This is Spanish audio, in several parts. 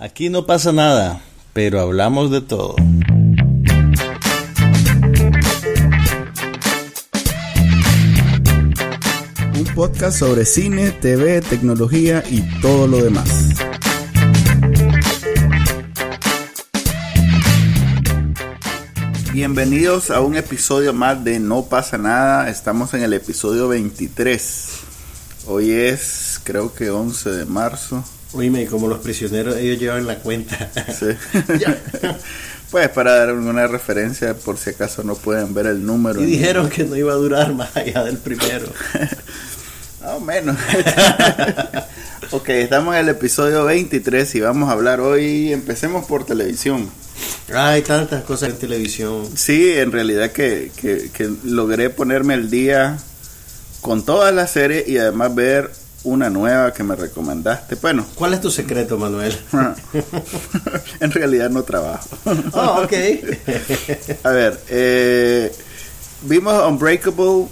Aquí no pasa nada, pero hablamos de todo. Un podcast sobre cine, TV, tecnología y todo lo demás. Bienvenidos a un episodio más de No pasa nada. Estamos en el episodio 23. Hoy es, creo que 11 de marzo. Oíme, como los prisioneros, ellos llevan la cuenta. Sí. pues para dar alguna referencia, por si acaso no pueden ver el número. Y dijeron que no iba a durar más allá del primero. Más o menos. ok, estamos en el episodio 23 y vamos a hablar hoy, empecemos por televisión. Hay tantas cosas en televisión. Sí, en realidad que, que, que logré ponerme al día con toda la serie y además ver una nueva que me recomendaste. Bueno. ¿Cuál es tu secreto, Manuel? en realidad no trabajo. Oh, ok. A ver, eh, vimos Unbreakable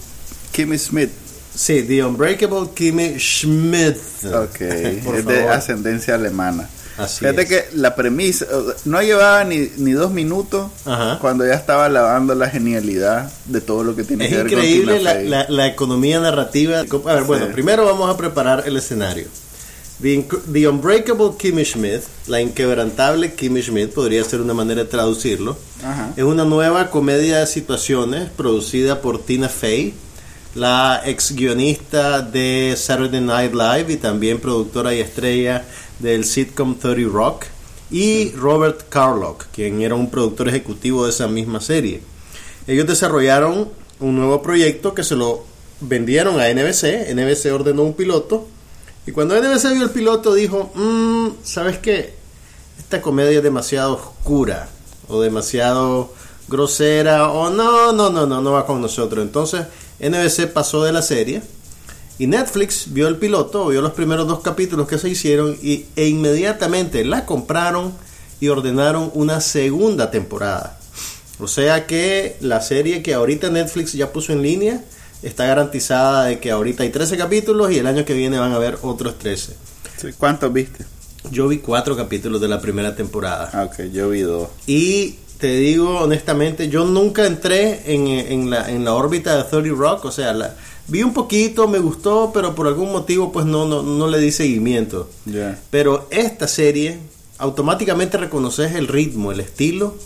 Kimmy Smith. Sí, The Unbreakable Kimmy Schmidt. Ok, es de ascendencia alemana. Así Fíjate es. que la premisa, no llevaba ni, ni dos minutos Ajá. cuando ya estaba lavando la genialidad de todo lo que tiene Es que ver increíble con la, Fey. la- la economía narrativa. A ver, bueno, Sí. primero vamos a preparar el escenario. The, The Unbreakable Kimmy Schmidt, la inquebrantable Kimmy Schmidt, podría ser una manera de traducirlo. Ajá. Es una nueva comedia de situaciones producida por Tina Fey, la ex guionista de Saturday Night Live y también productora y estrella del sitcom 30 Rock, y Robert Carlock, quien era un productor ejecutivo de esa misma serie. Ellos desarrollaron un nuevo proyecto que se lo vendieron a NBC. NBC ordenó un piloto. Y cuando NBC vio el piloto dijo, "Mm, ¿sabes qué? Esta comedia es demasiado oscura o demasiado grosera o no, no, no, no, no va con nosotros. Entonces NBC pasó de la serie y Netflix vio el piloto, vio los primeros dos capítulos que se hicieron y, e inmediatamente la compraron y ordenaron una segunda temporada. O sea que la serie que ahorita Netflix ya puso en línea está garantizada de que ahorita hay 13 capítulos y el año que viene van a haber otros 13. Sí, ¿Cuántos viste? Yo vi cuatro capítulos de la primera temporada. Ah, ok, yo vi dos. Y te digo honestamente, yo nunca entré en, en la, en la órbita de 30 Rock, o sea, la, vi un poquito, me gustó, pero por algún motivo pues no, no, no le di seguimiento. Pero esta serie, automáticamente reconoces el ritmo, el estilo.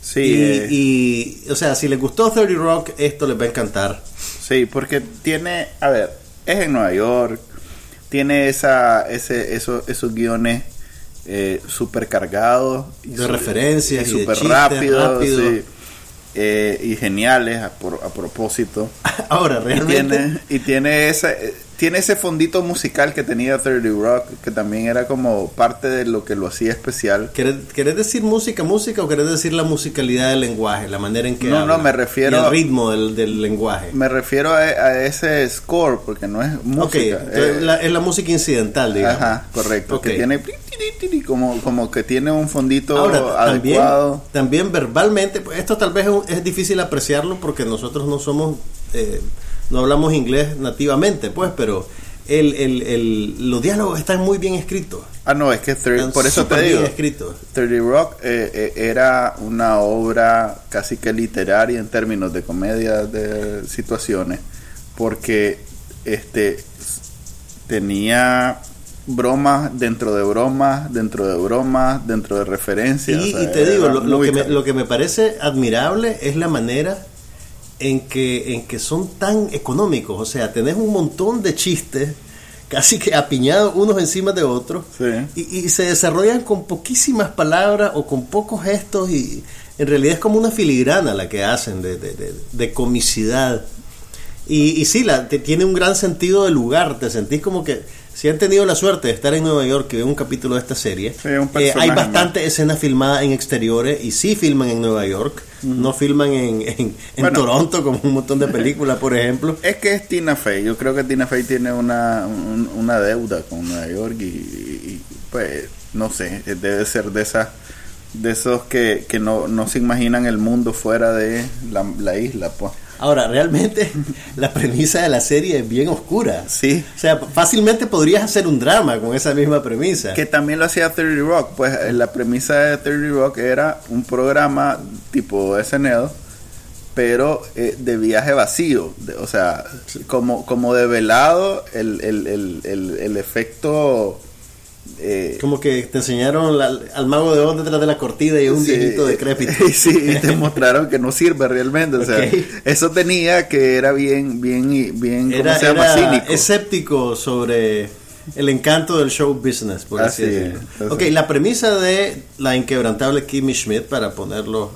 Sí, y, eh, y, o sea, si les gustó 30 Rock, esto les va a encantar. sí, porque tiene, a ver, es en Nueva York, tiene esa, ese, esos, esos guiones eh, super cargados. De su- referencias y chistes rápidos, rápidos. sí, eh, y geniales a, por- a propósito. Ahora, Y realmente... tiene, y tiene esa, eh, tiene ese fondito musical que tenía 30 Rock, que también era como parte de lo que lo hacía especial. ¿Querés, querés decir música, música o querés decir la musicalidad del lenguaje, la manera en que No, no, me refiero- Y el ritmo del, del lenguaje. Me refiero a, a ese score, porque no es ok, música. entonces eh, la- es la música incidental, digamos. Ajá, correcto. Ok. Que tiene como, como que tiene un fondito Ahora, adecuado. también verbalmente, pues, esto tal vez es, es difícil apreciarlo porque nosotros no somos, eh, no hablamos inglés nativamente, pues, pero el, el, el- los diálogos están muy bien escritos. Ah, no, es que thir- Están por eso te digo, bien escritos. 30 Rock eh, eh, era una obra casi que literaria en términos de comedia de situaciones, porque este tenía bromas dentro de bromas, dentro de bromas, dentro de referencias. Y, o sea, y te digo, lo, que me, lo que me parece admirable es la manera en que, en que son tan económicos. O sea, tenés un montón de chistes casi que apiñados unos encima de otros Sí. y, y se desarrollan con poquísimas palabras o con pocos gestos y en realidad es como una filigrana la que hacen de, de- de- de comicidad. Y, y sí, la, te- tiene un gran sentido de lugar, te sentís como que si han tenido la suerte de estar en Nueva York y ven un capítulo de esta serie, Sí, eh, hay ¿no? bastante escenas filmadas en exteriores y sí filman en Nueva York, no filman en, en, en Bueno. Toronto como un montón de películas, por ejemplo. Es que es Tina Fey. Yo creo que Tina Fey tiene una, un- una deuda con Nueva York y, y, pues no sé, debe ser de esas de esos que, que no, no se imaginan el mundo fuera de la, la isla, pues. Ahora, realmente la premisa de la serie es bien oscura. Sí. O sea, fácilmente podrías hacer un drama con esa misma premisa. Que también lo hacía 30 Rock. Pues eh, la premisa de 30 Rock era un programa tipo SNL, pero eh, de viaje vacío. De- o sea, como, como develado el, el, el, el, el efecto... eh, Como que te enseñaron la- al mago de Oz detrás de la cortina y un Sí, viejito decrépito. sí, y te mostraron que no sirve realmente. O sea, eso tenía que era bien, bien, bien, ¿cómo Era, se llama? era Cínico. escéptico sobre el encanto del show business, por así, Así decirlo. es, así Ok, la premisa de la inquebrantable Kimmy Schmidt, para ponerlo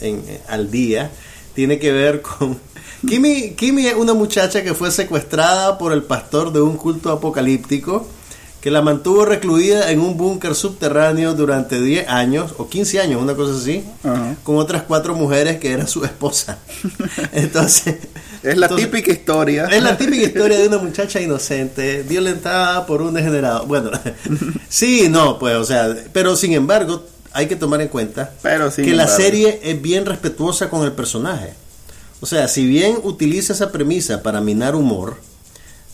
en, eh, al día, tiene que ver con... Kimmy, Kimmy es una muchacha que fue secuestrada por el pastor de un culto apocalíptico que la mantuvo recluida en un búnker subterráneo durante 10 años o 15 años, una cosa así, con otras cuatro mujeres que eran su esposa. Entonces, Es la entonces- típica historia. es la típica historia de una muchacha inocente, violentada por un degenerado. Bueno, sí, no, pues, o sea, pero sin embargo, hay que tomar en cuenta Pero que la serie es bien respetuosa con el personaje. O sea, si bien utiliza esa premisa para minar humor,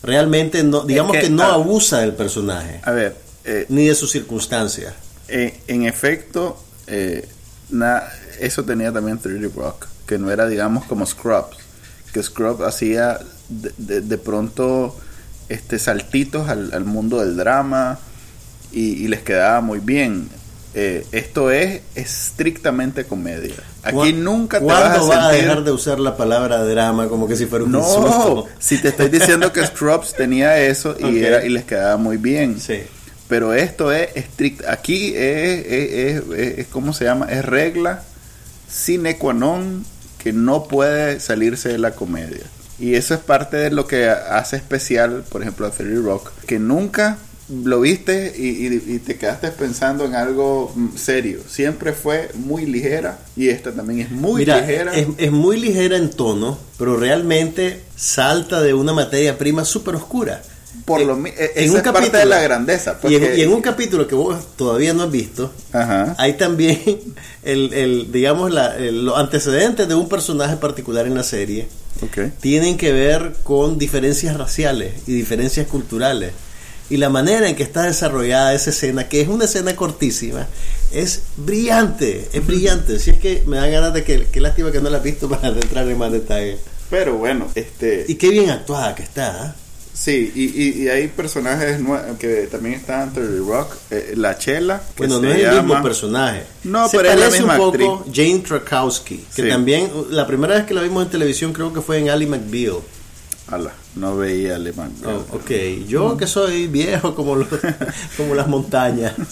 realmente no, digamos que, que, no abusa del personaje, A ver, eh, ni de sus circunstancias. en efecto, eh, na- eso tenía también 30 Rock, que no era, digamos, como Scrubs, que Scrubs hacía de, de- de pronto este saltitos al, al mundo del drama y, y les quedaba muy bien. Eh, esto es estrictamente comedia. Aquí ¿Cuán- nunca te ¿Cuándo vas a va a dejar de usar la palabra drama como que si fuera un No, insulto? si te estoy diciendo que Scrubs tenía eso y, era, y les quedaba muy bien. Sí. Pero esto es estricto. Aquí es, es, es- ¿cómo se llama? Es regla sine qua non que no puede salirse de la comedia. Y eso es parte de lo que hace especial, por ejemplo, a 30 Rock, que nunca lo viste y, y- y te quedaste pensando en algo mm, serio. Siempre fue muy ligera y esta también es muy Mira, ligera. Es, es muy ligera en tono, pero realmente salta de una materia prima súper oscura. por Eh, lo en esa un es parte capítulo- de la grandeza. Y en, porque- y en un capítulo que vos todavía no has visto, Ajá. hay también el, el, digamos, la, el- los antecedentes de un personaje particular en la serie tienen que ver con diferencias raciales y diferencias culturales. Y la manera en que está desarrollada esa escena, que es una escena cortísima, es brillante, es brillante. Si es que me da ganas de que, qué lástima que no la has visto para entrar en más detalle. Pero bueno, este... Y qué bien actuada que está. ¿ah? Sí, y, y, y hay personajes nue- que también están en 30 Rock. eh, la Chela, que Bueno, se no es el mismo personaje. No, Se pero es la misma un poco Jane Krakowski, que Sí. también la primera vez que la vimos en televisión creo que fue en Ali McBeal. Ala, no veía alemán. Oh, ok, yo que soy viejo como, los- como las montañas.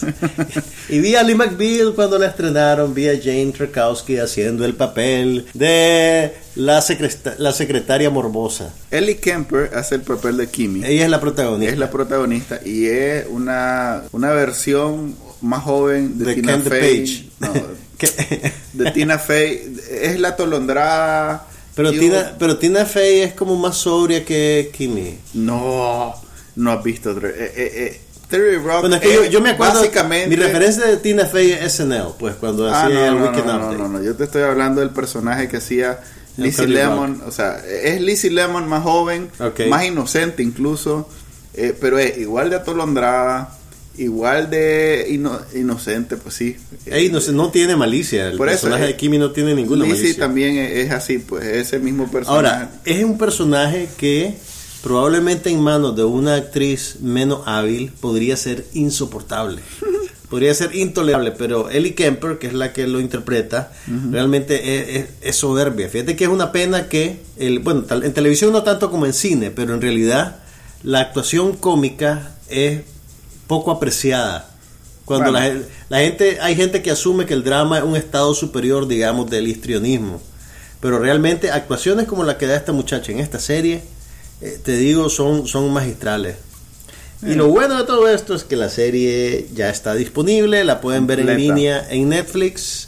Y vi a Lee McBeal cuando la estrenaron, vi a Jane Krakowski haciendo el papel de la, secreta- la secretaria morbosa. Ellie Kemper hace el papel de Kimi. Ella es la protagonista. Es la protagonista y es una, una versión más joven de, de Tina. No, Que- de Tina Fey. Es la tolondrada. Pero, Tina, pero Tina Fey es como más sobria que Kimmy. No, no has visto. Dre- Eh, eh, eh, 30 Rock. Bueno, es que yo, yo me acuerdo. Básicamente. Mi referencia de Tina Fey es SNL, pues cuando Ah, hacía no, el no, Weekend no, no, Update. no, no, yo te estoy hablando del personaje que hacía Lizzie Lemon, o sea, es Lizzie Lemon más joven, más inocente incluso, eh, pero es igual de atolondrada, igual de ino- inocente, pues sí. Ey, no, tiene malicia. El Por personaje de Kimmy no tiene ninguna Lizzie malicia. también es, es así, pues ese mismo personaje. Ahora, es un personaje que probablemente en manos de una actriz menos hábil podría ser insoportable. Podría ser intolerable, pero Ellie Kemper, que es la que lo interpreta, realmente es, es- es soberbia. Fíjate que es una pena que, el, bueno, tal- en televisión no tanto como en cine, pero en realidad la actuación cómica es poco apreciada. Cuando Bueno. la, la gente, hay gente que asume que el drama es un estado superior, digamos, del histrionismo. Pero realmente actuaciones como la que da esta muchacha en esta serie, eh, te digo, son, son magistrales. Y Eh. lo bueno de todo esto es que la serie ya está disponible, la pueden ver en línea en Netflix.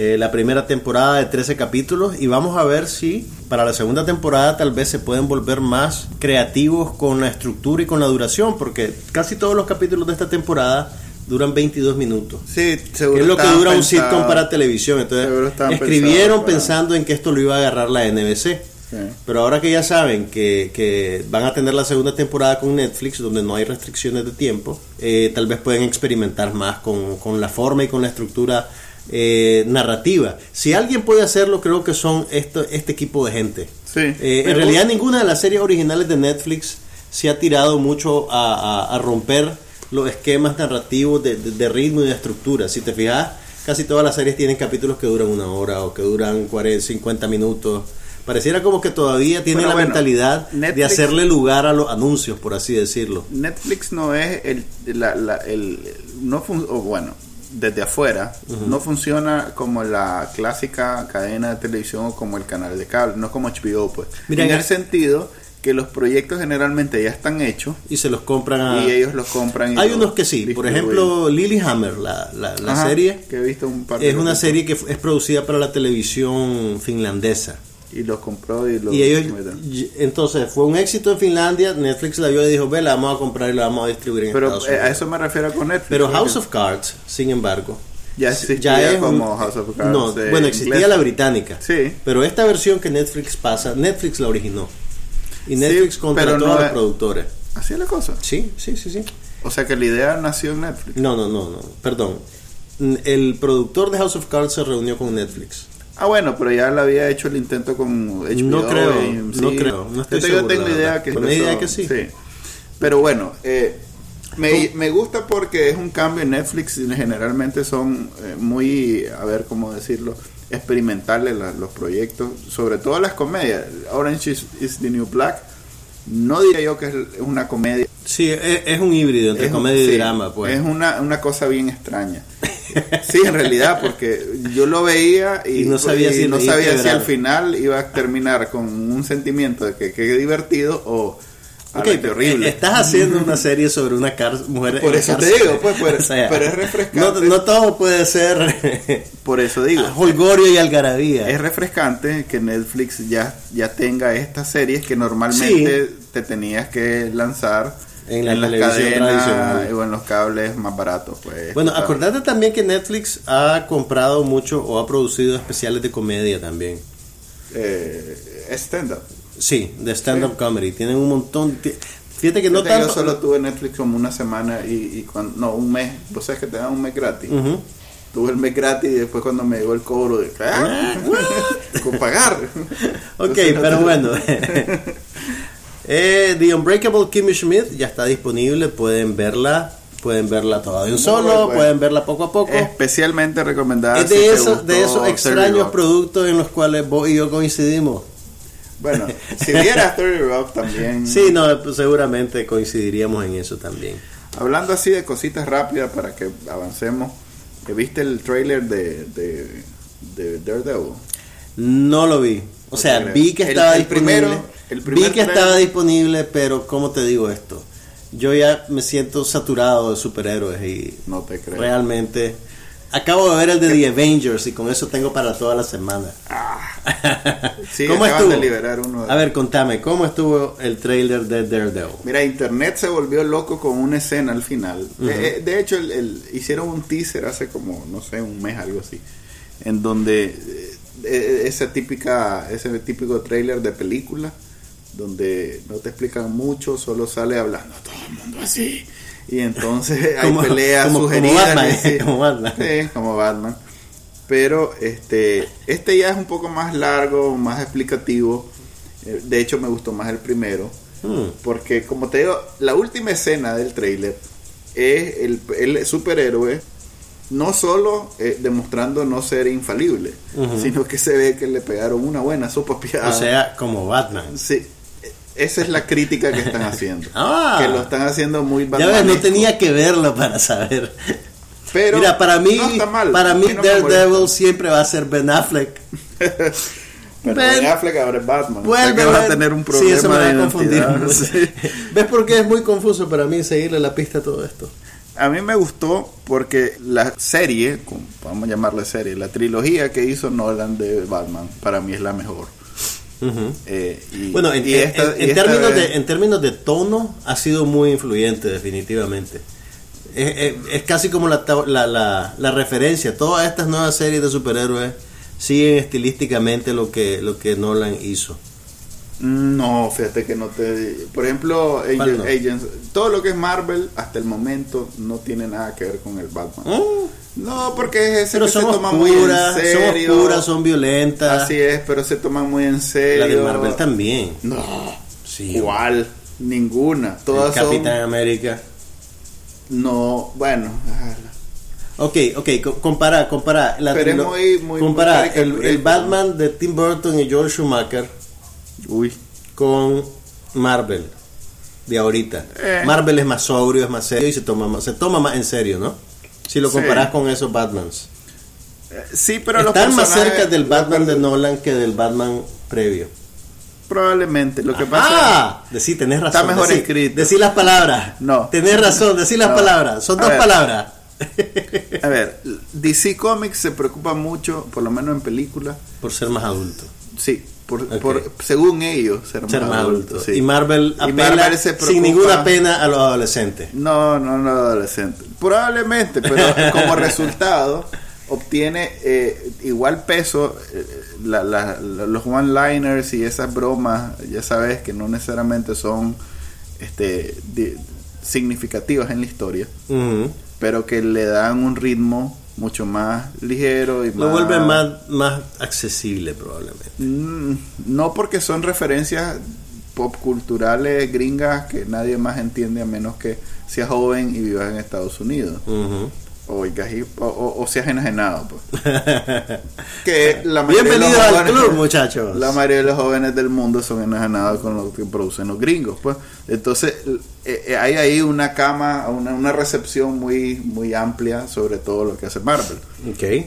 Eh, la primera temporada de 13 capítulos y vamos a ver si para la segunda temporada tal vez se pueden volver más creativos con la estructura y con la duración porque casi todos los capítulos de esta temporada duran 22 minutos. sí, seguro es lo que dura un sitcom para televisión. Entonces, escribieron pensando en que esto lo iba a agarrar la NBC. Sí. Pero ahora que ya saben que, que van a tener la segunda temporada con Netflix, donde no hay restricciones de tiempo, eh, tal vez pueden experimentar más con, con la forma y con la estructura eh, narrativa. Si alguien puede hacerlo, creo que son esto, este equipo de gente. Sí. Eh, en realidad ninguna de las series originales de Netflix se ha tirado mucho a, a- a romper los esquemas narrativos de, de- de ritmo y de estructura. Si te fijas, casi todas las series tienen capítulos que duran una hora o que duran 40, 50 minutos. Pareciera como que todavía tiene la bueno, mentalidad de hacerle lugar a los anuncios, por así decirlo. Netflix no es el, la, la- el no fun- bueno desde afuera no funciona como la clásica cadena de televisión o como el canal de cable no como HBO pues Mira, en el sentido que los proyectos generalmente ya están hechos Y se los compran a... y ellos los compran y Hay unos que sí. Por ejemplo, Lilyhammer, la, la, la Ajá, serie, que he visto un par de es una serie que es producida para la televisión finlandesa. Y los compró y los Y ellos, entonces, fue un éxito en Finlandia, Netflix la vio y dijo, ve, la vamos a comprar y la vamos a distribuir en pero Estados eh, Unidos. a eso me refiero con Netflix Pero House of Cards, sin embargo, ya existía es un- como House of Cards No, eh, bueno, existía inglés. la británica. Sí. Pero esta versión que Netflix pasa, Netflix la originó. Y Netflix Sí, contrató no a los es- productores. así es la cosa Sí, sí, sí, sí. o sea que la idea nació en Netflix No, no, no, no, perdón. El productor de House of Cards se reunió con Netflix. Ah, bueno, pero ya le había hecho el intento con HBO. No creo, AMC. no creo, no estoy yo tengo, seguro, tengo la idea que Con la empezó- idea que sí. Pero bueno, eh, me, me gusta porque es un cambio en Netflix y generalmente son eh, muy, a ver cómo decirlo, experimentales la- los proyectos, sobre todo las comedias. Orange is, is the New Black, no diría yo que es una comedia. Sí, es, es un híbrido entre Es comedia y drama, pues. Es una, una cosa bien extraña. Sí, en realidad, porque yo lo veía y, Y no sabía si no sabía si al final iba a terminar con un sentimiento de que qué divertido o Ok, "Ala, qué pero, horrible. eh, Estás haciendo una serie sobre una mujer Por en eso te digo, pues, pero- pero es refrescante. No, no todo puede ser Por eso digo, holgorio y algarabía. es refrescante que Netflix ya, ya tenga estas series que normalmente te tenías que lanzar En la las televisión cadenas tradicional. o en los cables más baratos. Pues, Bueno, Total. acordate también que Netflix ha comprado mucho o ha producido especiales de comedia también. Eh, stand-up. Sí, de stand-up comedy. Tienen un montón. Fíjate que no Fíjate, tanto. Yo solo tuve Netflix como una semana y, y cuando, no, un mes. Vos sabes que te dan un mes gratis. Tuve el mes gratis y después cuando me llegó el cobro de ¿ah? con pagar. Ok, Entonces, no pero te- bueno. Eh, The Unbreakable Kimmy Schmidt ya está disponible. Pueden verla. Pueden verla toda de un solo. Pueden verla poco a poco. Especialmente recomendada. es si de, te esos, de esos 30 extraños Rock. productos en los cuales vos y yo coincidimos. Bueno, si vieras 30 Rock también. Sí, no, pues seguramente coincidiríamos en eso también. Hablando así de cositas rápidas para que avancemos. ¿Viste el trailer de, de, de Daredevil? No lo vi. O sea, vi que estaba el disponible. primero- el primer vi que trailer- estaba disponible, pero ¿cómo te digo esto? Yo ya me siento saturado de superhéroes y No te creo. realmente acabo de ver el de The Avengers y con eso tengo para toda la semana. Sí, ¿Cómo estuvo? de liberar uno de- A ver, contame, ¿cómo estuvo el trailer de Daredevil? Mira, internet se volvió loco con una escena al final. de, de hecho, el, el- hicieron un teaser hace como, no sé, un mes, algo así, en donde eh, eh, esa típica, ese típico trailer de película, donde no te explican mucho, solo sale hablando todo el mundo así. Y entonces hay Como- peleas como- como sugeridas. Batman, y así. como Batman. Sí, como Batman. Pero este, este ya es un poco más largo, más explicativo. Eh, De hecho, me gustó más el primero. Hmm. Porque, como te digo, la última escena del trailer es el, el superhéroe no solo eh, demostrando no ser infalible, sino que se ve que le pegaron una buena sopa piada. O sea, como Batman. sí, esa es la crítica que están haciendo. Ah. que lo están haciendo muy Ya ves, no tenía que verlo para saber. Pero Mira, para mí, no está mal. para mí no Daredevil siempre va a ser Ben Affleck. Pero Ben- Ben Affleck ahora es Batman. o sea Vuelve que va a tener un Sí, problema eso me va de a confundir. Sí. ¿Ves por qué es muy confuso para mí seguirle la pista a todo esto? A mí me gustó porque la serie, vamos a llamarle serie, la trilogía que hizo Nolan de Batman, para mí es la mejor. Eh, y- Bueno, en, y en- esta- en- y en esta términos vez- de, en términos de tono, ha sido muy influyente, definitivamente. Es, es- es casi como la, la, la, la referencia. Todas estas nuevas series de superhéroes siguen estilísticamente lo que, lo que Nolan hizo. No, fíjate que no te... Por ejemplo, ¿Cuál Agent- no? Agents, todo lo que es Marvel hasta el momento no tiene nada que ver con el Batman. Mm, No, porque ese Pero que se son muy en son serio. oscuras, son violentas. Así es, pero se toman muy en serio. La de Marvel también. No, Sí. igual, ninguna. El Todas son... Capitán América. No, bueno. ah, Ok, ok, co- compara, compara. La Pero es muy- muy- compara muy el, el Batman de Tim Burton y George Schumacher Uy. con Marvel de ahorita. Eh. Marvel es más sobrio, es más serio y se toma más, se toma más en serio, ¿no? Si lo Sí. comparas con esos Batmans. Eh, Sí, pero los Están más cerca del Batman de Nolan que del Batman previo. Probablemente. Lo que pasa Ah, decí, tenés razón. Está mejor decí, escrito. Decí las palabras. No. Tenés razón, decí las No. palabras. Son A dos ver. palabras. A ver, DC Comics se preocupa mucho, por lo menos en películas, Por ser más adulto. sí, por, según ellos, ser más, Ser más adultos, adulto. sí. Y Marvel Y apela Marvel se sin ninguna pena a los adolescentes. No, no, no adolescente. Probablemente, pero como resultado obtiene eh, igual peso eh, la- la- la- los one-liners y esas bromas, ya sabes que no necesariamente son este di- significativas en la historia, pero que le dan un ritmo mucho más ligero y Lo más vuelve más, más accesible probablemente. Mm, No porque son referencias pop culturales gringas que nadie más entiende a menos que seas joven y vivas en Estados Unidos. O, o, o- o seas enajenado. Pues. Que la Bienvenidos al jóvenes- club, muchachos. La mayoría de los jóvenes del mundo son enajenados con lo que producen los gringos. Pues. Entonces eh, eh, hay ahí una cama, una, una recepción muy, muy amplia sobre todo lo que hace Marvel. Ok.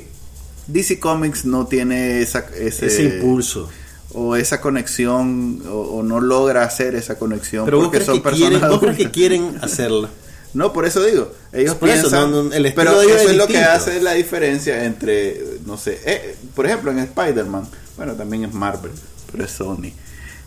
DC Comics no tiene esa, ese, Ese impulso. o esa conexión o, o no logra hacer esa conexión Pero vos porque crees, son que personas quieren, vos crees que quieren hacerlo. no por eso digo ellos Por eso, piensan no, no, el pero eso es es lo que hace la diferencia entre no sé eh, por ejemplo en Spider-Man bueno también es Marvel pero es Sony.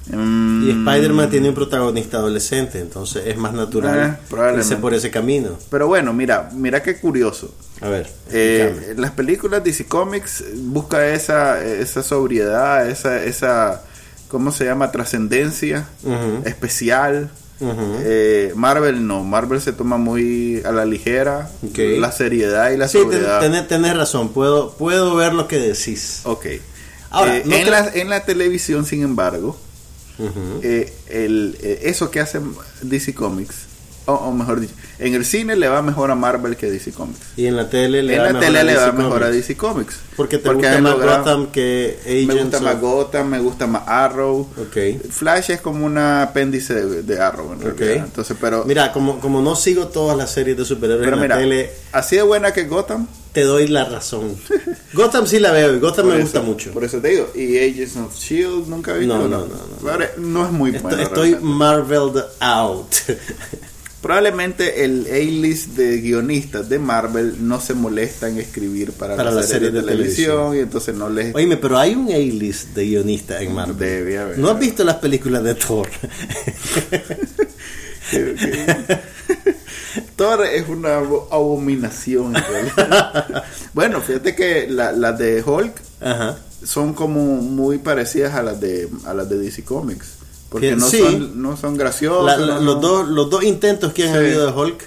Mm, Y Spider-Man tiene un protagonista adolescente, entonces es más Eh, natural probablemente. irse por ese camino. pero bueno mira mira qué curioso. A ver, Eh, las películas DC Comics busca esa esa sobriedad esa esa cómo se llama trascendencia especial Eh, Marvel no, Marvel se toma muy a la ligera la seriedad y la Sí, ten- sobriedad. tenés, razón, puedo, puedo ver lo que decís. Ok. Ahora, Eh, no en, la, en la televisión, sin embargo, eh, el, eh, eso que hace DC Comics, o, o mejor dicho, en el cine le va mejor a Marvel que a DC Comics. Y en la tele le en va la mejor tele a le va DC mejor a Comics. DC Comics. Porque te Porque gusta más logrado- Gotham que Agents Me gusta más of- Gotham, me gusta más Arrow. Ok. Flash es como un apéndice de, de Arrow, en Ok. realidad. Entonces, pero, Mira, como, como no sigo todas las series de superhéroes pero en mira, la tele, así de buena que Gotham, te doy la razón. Gotham sí la veo y Gotham Por me eso- gusta mucho. Por eso te digo. Y Agents of Shield nunca he visto. No, no, no, no. Ahora, no es muy Estoy, bueno. estoy realmente. marveled out. Probablemente el A-list de guionistas de Marvel no se molesta en escribir para, Para las series de, televisión, y entonces no les. Oíme, pero hay un A-list de guionistas en Marvel. Debe haber. ¿No has visto las películas de Thor? Thor es una abo- abominación. en realidad. bueno, fíjate que la- las de Hulk Ajá. son como muy parecidas a las de a las de DC Comics. Porque Que no, sí. son, no son graciosas. La- la- no- los, dos, los dos intentos que han Sí. habido de Hulk.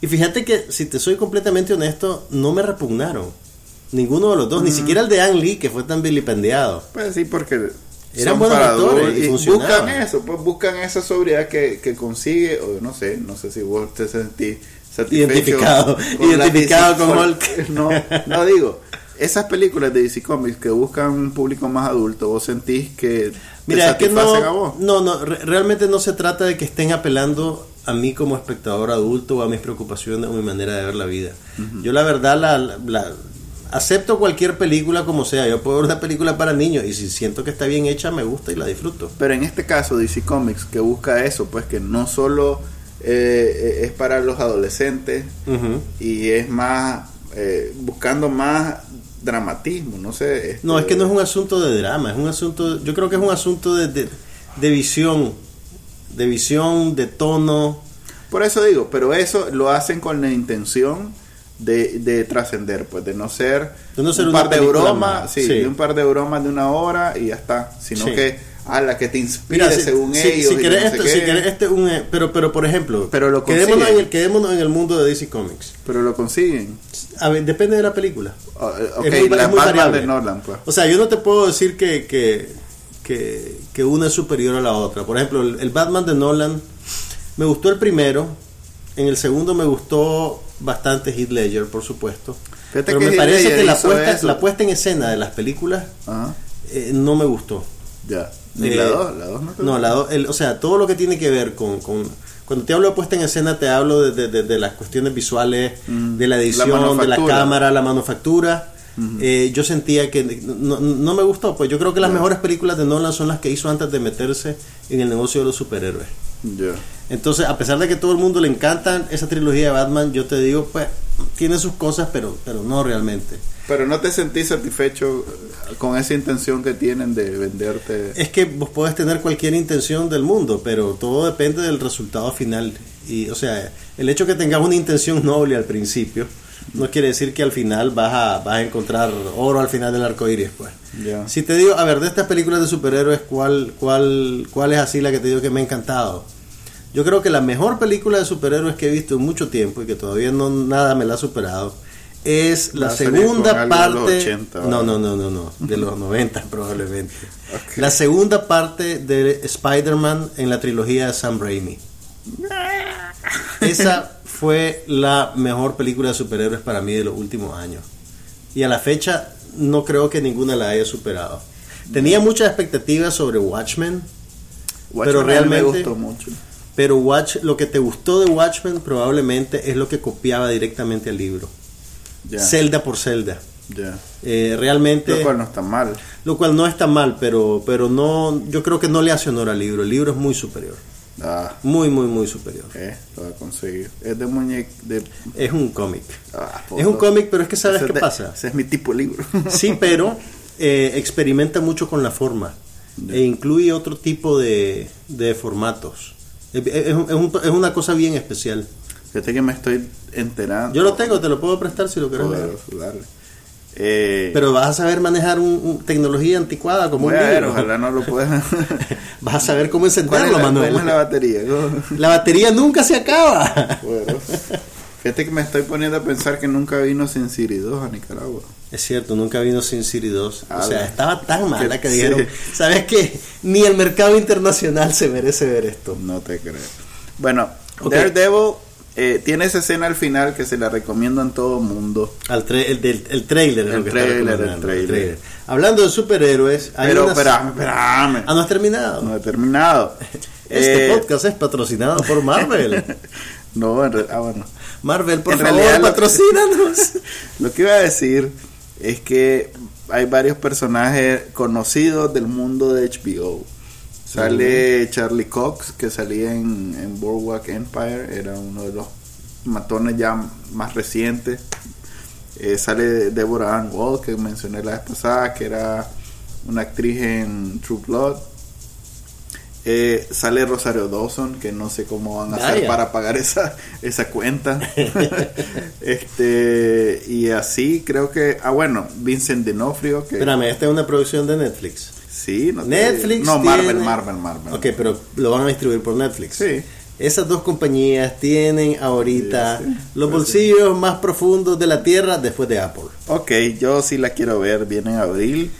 Y fíjate que, si te soy completamente honesto, no me repugnaron. Ninguno de los dos, ni Mm. siquiera el de Ang Lee, que fue tan vilipendiado. Pues sí, porque Eran buenos actores y y buscan eso, pues buscan esa sobriedad que, que consigue, o no sé, no sé si vos te sentís satisfecho Identificado, con identificado con Hulk. No, no digo, esas películas de DC Comics que buscan un público más adulto, vos sentís que Mira, es que no, no, no, re- realmente no se trata de que estén apelando a mí como espectador adulto o a mis preocupaciones o mi manera de ver la vida. Yo la verdad la, la- la- acepto cualquier película como sea. Yo puedo ver una película para niños y si siento que está bien hecha me gusta y la disfruto. Pero en este caso DC Comics que busca eso, pues que no solo eh, es para los adolescentes, y es más eh, buscando más dramatismo no sé este, No, es que no es un asunto de drama, es un asunto, yo creo que es un asunto de, de, de visión, de visión, de tono. por eso digo pero eso lo hacen con la intención de, de trascender pues de no ser De no ser un par de bromas sí, sí. de un par de bromas de una hora y ya está sino Sí. que a la que te inspira Mira, si, según si- ellos. si querés no esto, si qué. querés este un, eh, pero, pero por ejemplo, Pero lo quedémonos, en el, quedémonos en el mundo de DC Comics. Pero lo consiguen. A ver, depende de la película. O- eh, ok, Es muy- la es muy Batman variable. de Nolan, pues. O sea, yo no te puedo decir que, que, que, que una es superior a la otra. Por ejemplo, el, el Batman de Nolan, me gustó el primero. En el segundo me gustó bastante Heath Ledger, por supuesto. Fíjate Pero me Heath parece Ledger que la puesta, la puesta en escena de las películas eh, no me gustó. ya. Eh, la 2, la 2 no te No, la el- o sea, todo lo que tiene que ver con, con- Cuando te hablo de puesta en escena, te hablo de, de- de- de las cuestiones visuales, Mm, de la la edición, de la cámara, la manufactura. Eh, yo sentía que no, no me gustó. Pues yo creo que las mejores películas de Nolan son las que hizo antes de meterse en el negocio de los superhéroes. Entonces, a pesar de que todo el mundo le encantan esa trilogía de Batman, yo te digo, pues, tiene sus cosas, pero, pero no realmente. Pero no te sentís satisfecho eh, con esa intención que tienen de venderte. Es que vos podés tener cualquier intención del mundo, pero todo depende del resultado final. Y, o sea, el hecho que tengas una intención noble al principio no quiere decir que al final vas a, vas a encontrar oro al final del arco iris, pues. Si te digo, a ver, de estas películas de superhéroes, ¿cuál, cuál, ¿cuál es así la que te digo que me ha encantado? Yo creo que la mejor película de superhéroes que he visto en mucho tiempo y que todavía no nada me la ha superado es la segunda parte. los 80, no, no, no, no, no, de los 90 probablemente. La segunda parte de Spider-Man en la trilogía de Sam Raimi. Esa fue la mejor película de superhéroes para mí de los últimos años. Y a la fecha no creo que ninguna la haya superado. Tenía muchas expectativas sobre Watchmen, Watchmen pero mí me realmente- gustó mucho. pero Watch, lo que te gustó de Watchmen probablemente es lo que copiaba directamente al libro. Celda por celda. Eh, realmente Lo cual no está mal. lo cual no está mal, pero pero no yo creo que no le hace honor al libro. El libro es muy superior. Ah, Muy muy muy superior. eh, lo voy a conseguir. Es de muñeca. De... Es un cómic. Ah, Es un cómic, pero es que sabes qué de- pasa. Ese es mi tipo de libro. Sí, pero eh, experimenta mucho con la forma e incluye otro tipo de, de formatos. Es, es- es un- es una cosa bien especial. Fíjate que me estoy enterando. Yo lo tengo, te lo puedo prestar si lo quieres leer. Eh, Pero vas a saber manejar un, un- tecnología anticuada como voy un libro. ojalá no lo pueda. Vas a saber cómo ¿Cuál es encenderlo, Manuel. cómo es la batería? La batería nunca se acaba. Poderoso. Fíjate que me estoy poniendo a pensar que nunca vino Sin 2 a Nicaragua. Es cierto, nunca vino Sin City 2. O Ah, sea, bueno. estaba tan mala que dijeron, ¿sabes qué? Ni el mercado internacional se merece ver esto. No te creo. Bueno, Ok. Daredevil eh, tiene esa escena al final que se la recomiendo en todo mundo. Al tra- el, del- el trailer. El lo que está trailer, el trailer. Hablando de superhéroes, hay Pero, unas- espérame, espérame. Ah, no has terminado. No he terminado. Este Eh, podcast es patrocinado por Marvel. No, en re- ah, bueno. Marvel, por En favor, realidad lo- patrocínanos. Lo que iba a decir es que hay varios personajes conocidos del mundo de HBO. Sale Charlie Cox, que salía en, en Boardwalk Empire, era uno de los matones ya más recientes. Eh, sale Deborah Ann Wall, que mencioné la vez pasada, que era una actriz en True Blood. Eh, sale Rosario Dawson, que no sé cómo van a hacer para pagar esa, esa cuenta. este Y así creo que... Ah, bueno, Vincent D'Onofrio, que... Espérame, esta es una producción de Netflix. Sí, no Netflix. No, Marvel, tiene- Marvel, Marvel. Ok, pero lo van a distribuir por Netflix. Sí. Esas dos compañías tienen ahorita Sí, sí. los bolsillos más profundos de la tierra después de Apple. Ok, yo sí la quiero ver, viene en abril.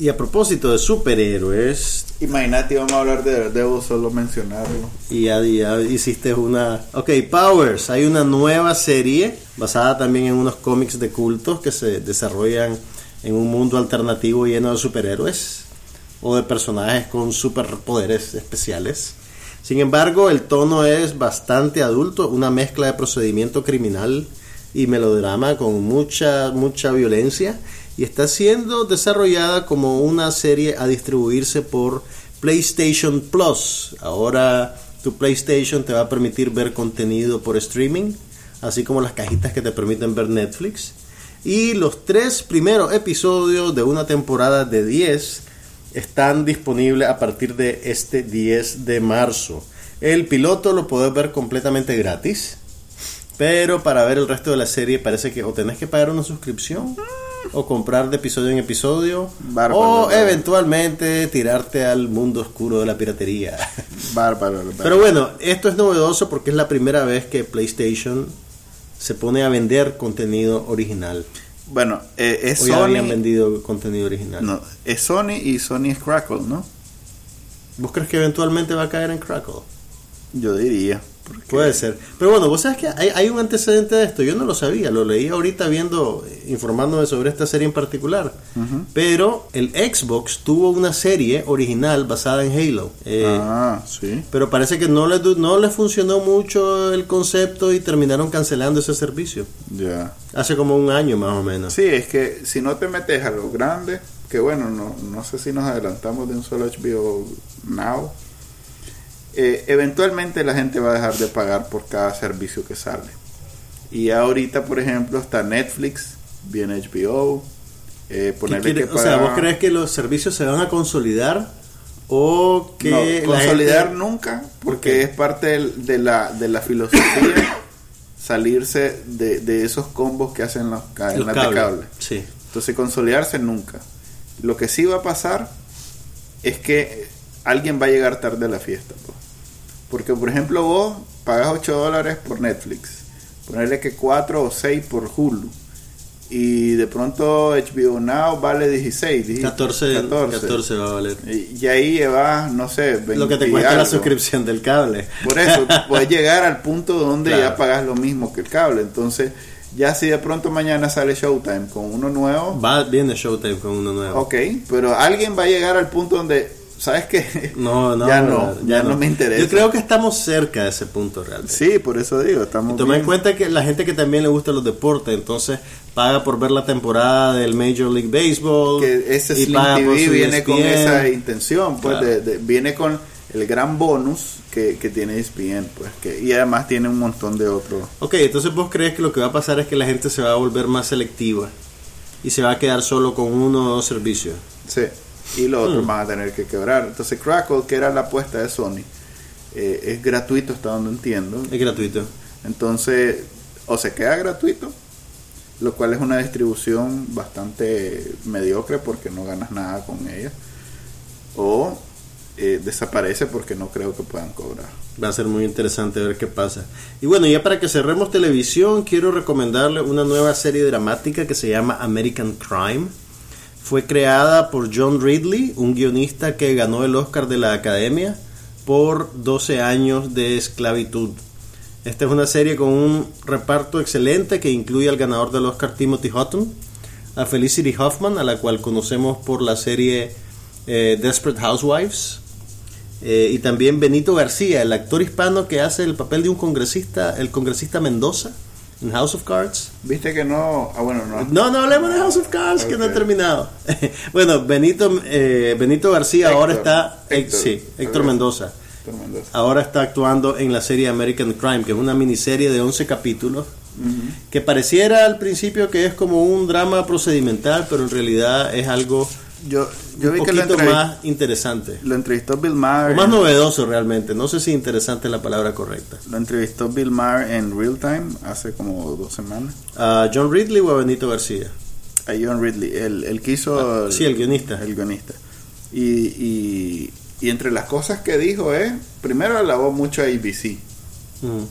Y a propósito de superhéroes, Imagínate, vamos a hablar de Daredevil, solo mencionarlo. y ya, ya hiciste una... Ok, Powers, hay una nueva serie basada también en unos cómics de cultos que se desarrollan en un mundo alternativo lleno de superhéroes o de personajes con superpoderes especiales. Sin embargo, el tono es bastante adulto, una mezcla de procedimiento criminal y melodrama con mucha mucha violencia y está siendo desarrollada como una serie a distribuirse por PlayStation Plus. Ahora tu PlayStation te va a permitir ver contenido por streaming, así como las cajitas que te permiten ver Netflix. Y los tres primeros episodios de una temporada de 10 están disponibles a partir de este 10 de marzo. El piloto lo puedes ver completamente gratis. Pero para ver el resto de la serie parece que o tenés que pagar una suscripción o comprar de episodio en episodio Bárbaro, o bárbaro. eventualmente tirarte al mundo oscuro de la piratería. Bárbaro. bárbaro. Pero bueno, esto es novedoso porque es la primera vez que PlayStation se pone a vender contenido original. Bueno, eh, es O ya habían Sony. vendido contenido original. No, es Sony y Sony es Crackle, ¿no? ¿Vos crees que eventualmente va a caer en Crackle? Yo diría. Porque- Puede ser. Pero bueno, vos sabes que hay, hay un antecedente de esto. Yo no lo sabía, lo leí ahorita viendo, eh, informándome sobre esta serie en particular. Pero el Xbox tuvo una serie original basada en Halo. Eh, ah, sí. Pero parece que no le, du- no le funcionó mucho el concepto y terminaron cancelando ese servicio. Ya. Hace como un año más o menos. Sí, es que si no te metes a lo grande, que bueno, no, no sé si nos adelantamos de un solo HBO Now, eh, eventualmente la gente va a dejar de pagar por cada servicio que sale. Y ahorita, por ejemplo, está Netflix, viene HBO, eh, ¿Qué ponerle que o sea, ¿vos pagar- crees que los servicios se van a consolidar o que no, consolidar gente- nunca, ¿Por porque es parte de, la, de la filosofía salirse de, de esos combos que hacen las los cadenas de cables? cable. Sí. Entonces consolidarse nunca. Lo que sí va a pasar es que alguien va a llegar tarde a la fiesta. Porque por ejemplo vos pagas 8 dólares por Netflix, ponerle que 4 o 6 por Hulu. Y de pronto HBO Now vale 16, dije, 14, 14. 14 va a valer. Y, y ahí llevas, no sé, 20 Lo que te cuesta la suscripción del cable. Por eso, puedes llegar al punto donde Claro. ya pagas lo mismo que el cable. Entonces, ya si de pronto mañana sale Showtime con uno nuevo, Va, viene Showtime con uno nuevo. Ok, pero alguien va a llegar al punto donde, ¿sabes qué? No, no, ya no, ya no me interesa. Yo creo que estamos cerca de ese punto realmente. Sí, por eso digo, estamos Y toma en cuenta que la gente que también le gusta los deportes, entonces paga por ver la temporada del Major League Baseball. que ese y Slim paga por TV su viene con ESPN. esa intención, pues Claro. de- de- viene con el gran bonus que, que tiene E ESPN, pues que y además tiene un montón de otros. Ok, entonces vos crees que lo que va a pasar es que la gente se va a volver más selectiva y se va a quedar solo con uno o dos servicios. Sí. Y los otros Hmm. van a tener que quebrar. Entonces Crackle, que era la apuesta de Sony, eh, es gratuito hasta donde entiendo. Es gratuito. Entonces, o se queda gratuito, lo cual es una distribución bastante mediocre porque no ganas nada con ella, o eh, desaparece porque no creo que puedan cobrar. Va a ser muy interesante ver qué pasa. Y bueno, ya para que cerremos televisión, quiero recomendarle una nueva serie dramática que se llama American Crime. Fue creada por John Ridley, un guionista que ganó el Oscar de la Academia por 12 años de esclavitud. Esta es una serie con un reparto excelente que incluye al ganador del Oscar Timothy Hutton, a Felicity Huffman, a la cual conocemos por la serie eh, Desperate Housewives, eh, y también Benito García, el actor hispano que hace el papel de un congresista, el congresista Mendoza en House of Cards. Viste que no, ah bueno, no. No, no hablemos de House of Cards, que no he terminado. bueno, Benito, eh, Benito García ahora Héctor, está, eh, Héctor. sí, Héctor. Mendoza. Tremendo. Ahora está actuando en la serie American Crime, que es una miniserie de 11 capítulos, que pareciera al principio que es como un drama procedimental, pero en realidad es algo Yo, yo un vi que lo, más interesante. lo entrevistó Bill Maher. O más en- novedoso realmente. No sé si interesante es la palabra correcta. Lo entrevistó Bill Maher en Real Time hace como dos semanas. ¿A John Ridley o a Benito García? A John Ridley, el, el que hizo. Ah, sí, el guionista. El guionista. Y, y, y entre las cosas que dijo es: primero alabó mucho a ABC. Mm.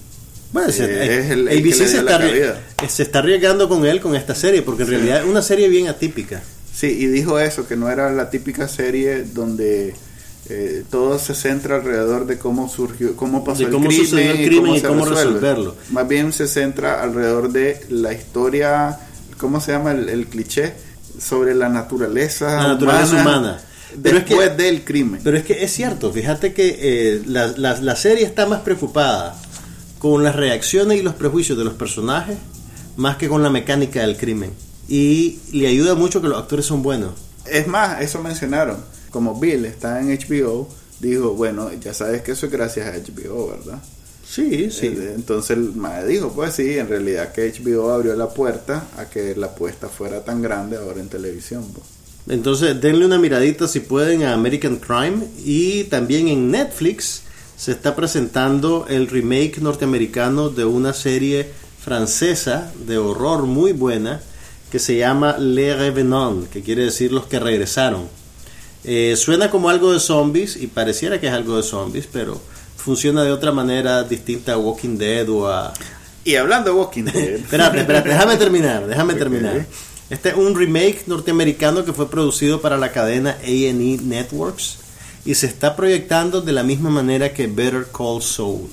Bueno, Eh, es el- el ABC se, está eh, se está arriesgando con él con esta serie, porque en Sí. realidad es una serie bien atípica. Sí, y dijo eso, que no era la típica serie donde eh, todo se centra alrededor de cómo surgió, cómo pasó De el cómo crimen, sucedió el crimen y se cómo resuelve. resolverlo. Más bien se centra alrededor de la historia, ¿cómo se llama el, el cliché? Sobre la naturaleza, La naturaleza humana. Pero es que- después del crimen. Pero es que es cierto, fíjate que eh, la, la- la serie está más preocupada con las reacciones y los prejuicios de los personajes más que con la mecánica del crimen. Y le ayuda mucho que los actores son buenos. Es más, eso mencionaron. Como Bill está en HBO, dijo, bueno, ya sabes que eso es gracias a HBO, ¿verdad? Sí, sí. Eh, Entonces el mae dijo, pues sí, en realidad que HBO abrió la puerta a que la apuesta fuera tan grande ahora en televisión. pues. Entonces, denle una miradita si pueden a American Crime. Y también en Netflix se está presentando el remake norteamericano de una serie francesa de horror muy buena que se llama Les Revenants, que quiere decir los que regresaron. Eh, suena como algo de zombies y pareciera que es algo de zombies, pero funciona de otra manera distinta a Walking Dead o a... Y hablando de Walking Dead. espérate, espérate, déjame terminar, déjame terminar. Este es un remake norteamericano que fue producido para la cadena A&E Networks y se está proyectando de la misma manera que Better Call Saul.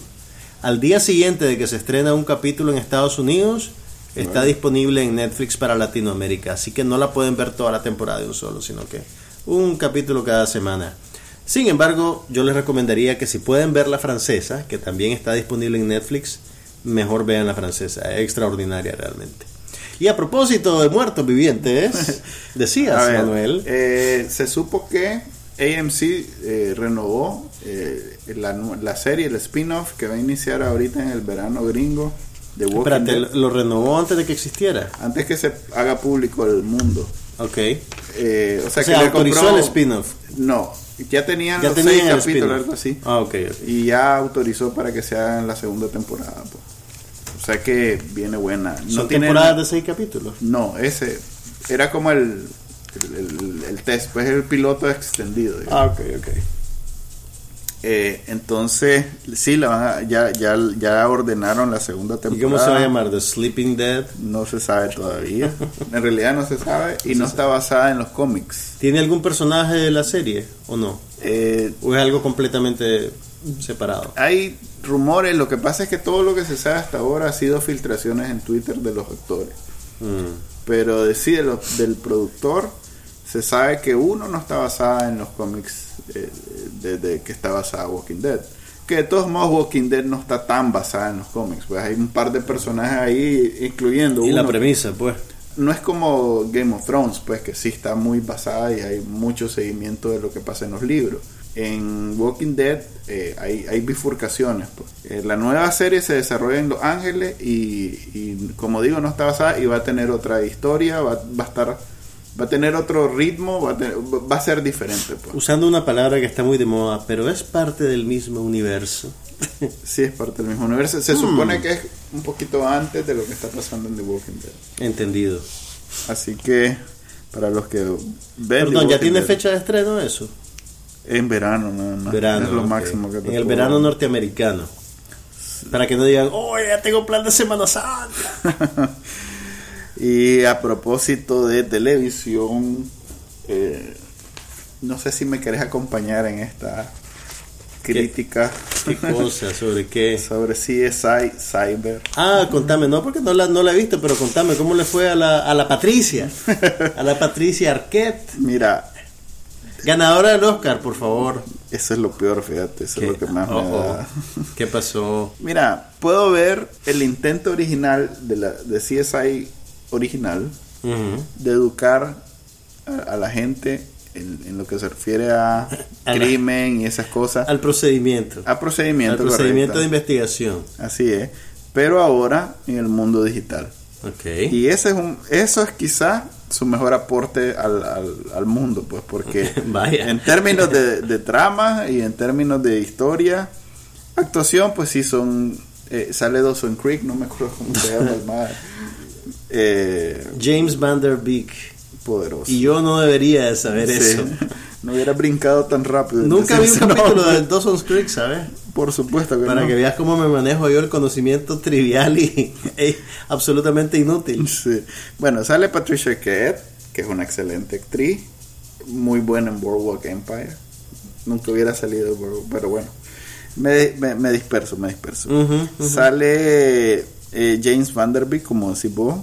Al día siguiente de que se estrena un capítulo en Estados Unidos, está disponible en Netflix para Latinoamérica, así que no la pueden ver toda la temporada de un solo, sino que un capítulo cada semana. Sin embargo, yo les recomendaría que si pueden ver la francesa, que también está disponible en Netflix, mejor vean la francesa, es extraordinaria realmente. Y a propósito de muertos vivientes, decías, Manuel. Eh, se supo que AMC eh, renovó eh, la, la, serie, el spin-off que va a iniciar ahorita en el verano gringo de Walking Espérate, ¿lo renovó antes de que existiera? Antes que se haga público el mundo. Ok. Eh, o sea, que autorizó el spin-off. No, ya tenían los seis capítulos, algo así. Ah, ok. Y ya autorizó para que se haga en la segunda temporada. Pues. O sea que viene buena. No ¿Son temporadas de seis capítulos? No, ese era como el, el, test, pues el piloto extendido. Ah, ok, ok. Eh, entonces, sí, la van ya, ya, ya ordenaron la segunda temporada. ¿Y cómo se va a llamar? ¿The Sleeping Dead? No se sabe todavía. en realidad no se sabe y no, está basada en los cómics. ¿Tiene algún personaje de la serie o no? Eh, ¿O es algo completamente separado? Hay rumores, lo que pasa es que todo lo que se sabe hasta ahora ha sido filtraciones en Twitter de los actores. Mm. Pero decide del productor se sabe que uno no está basada en los cómics de, que está basada Walking Dead. Que de todos modos Walking Dead no está tan basada en los cómics, pues hay un par de personajes ahí, incluyendo... Y la premisa, pues. No es como Game of Thrones, pues que sí está muy basada y hay mucho seguimiento de lo que pasa en los libros. En Walking Dead eh, hay, bifurcaciones. Pues. Eh, la nueva serie se desarrolla en Los Ángeles y, como digo, no está basada y va a tener otra historia, va, va a estar va a tener otro ritmo, va a, va a ser diferente. Pues. Usando una palabra que está muy de moda, pero es parte del mismo universo. sí, es parte del mismo universo. Se supone hmm. que es un poquito antes de lo que está pasando en The Walking Dead. Entendido. Así que, para los que ven. Perdón, ¿ya tiene fecha de estreno eso? En verano, nada más. Verano, es lo máximo que En el verano norteamericano. Para que no digan, oh, ya tengo plan de Semana Santa. Y a propósito de televisión, eh, no sé si me querés acompañar en esta crítica. ¿Qué, cosa? ¿Sobre qué? Sobre CSI Cyber. Ah, contame, no porque no la, no la he visto, pero contame, ¿cómo le fue a la, a la Patricia? A la Patricia Arquette. Mira. Ganadora del Oscar, por favor. Eso es lo peor, fíjate, eso es lo que más me da. ¿Qué pasó? Mira, puedo ver el intento original de, la, de CSI original de educar a, la gente en, lo que se refiere a, crimen y esas cosas. Al procedimiento. Al procedimiento. Al procedimiento de investigación. Así es. Pero ahora en el mundo digital. Okay. Y ese es un, eso es quizás su mejor aporte al, al, mundo, pues, porque en términos de, de, trama y en términos de historia, actuación, pues sí son. Eh, sale Dawson Creek, no me acuerdo cómo se llama el. Eh, James Van Der Beek. Poderoso. Y yo no debería de saber eso. No hubiera brincado tan rápido. Nunca vi un capítulo de Dawson's Creek, ¿sabes? Por supuesto que Para que veas cómo me manejo yo el conocimiento trivial y, absolutamente inútil. Bueno, sale Patricia Arquette, que es una excelente actriz, muy buena en Boardwalk Empire. Nunca hubiera salido, pero bueno. Me, me, disperso, me disperso. Sale eh, James Vanderbilt, como decís vos.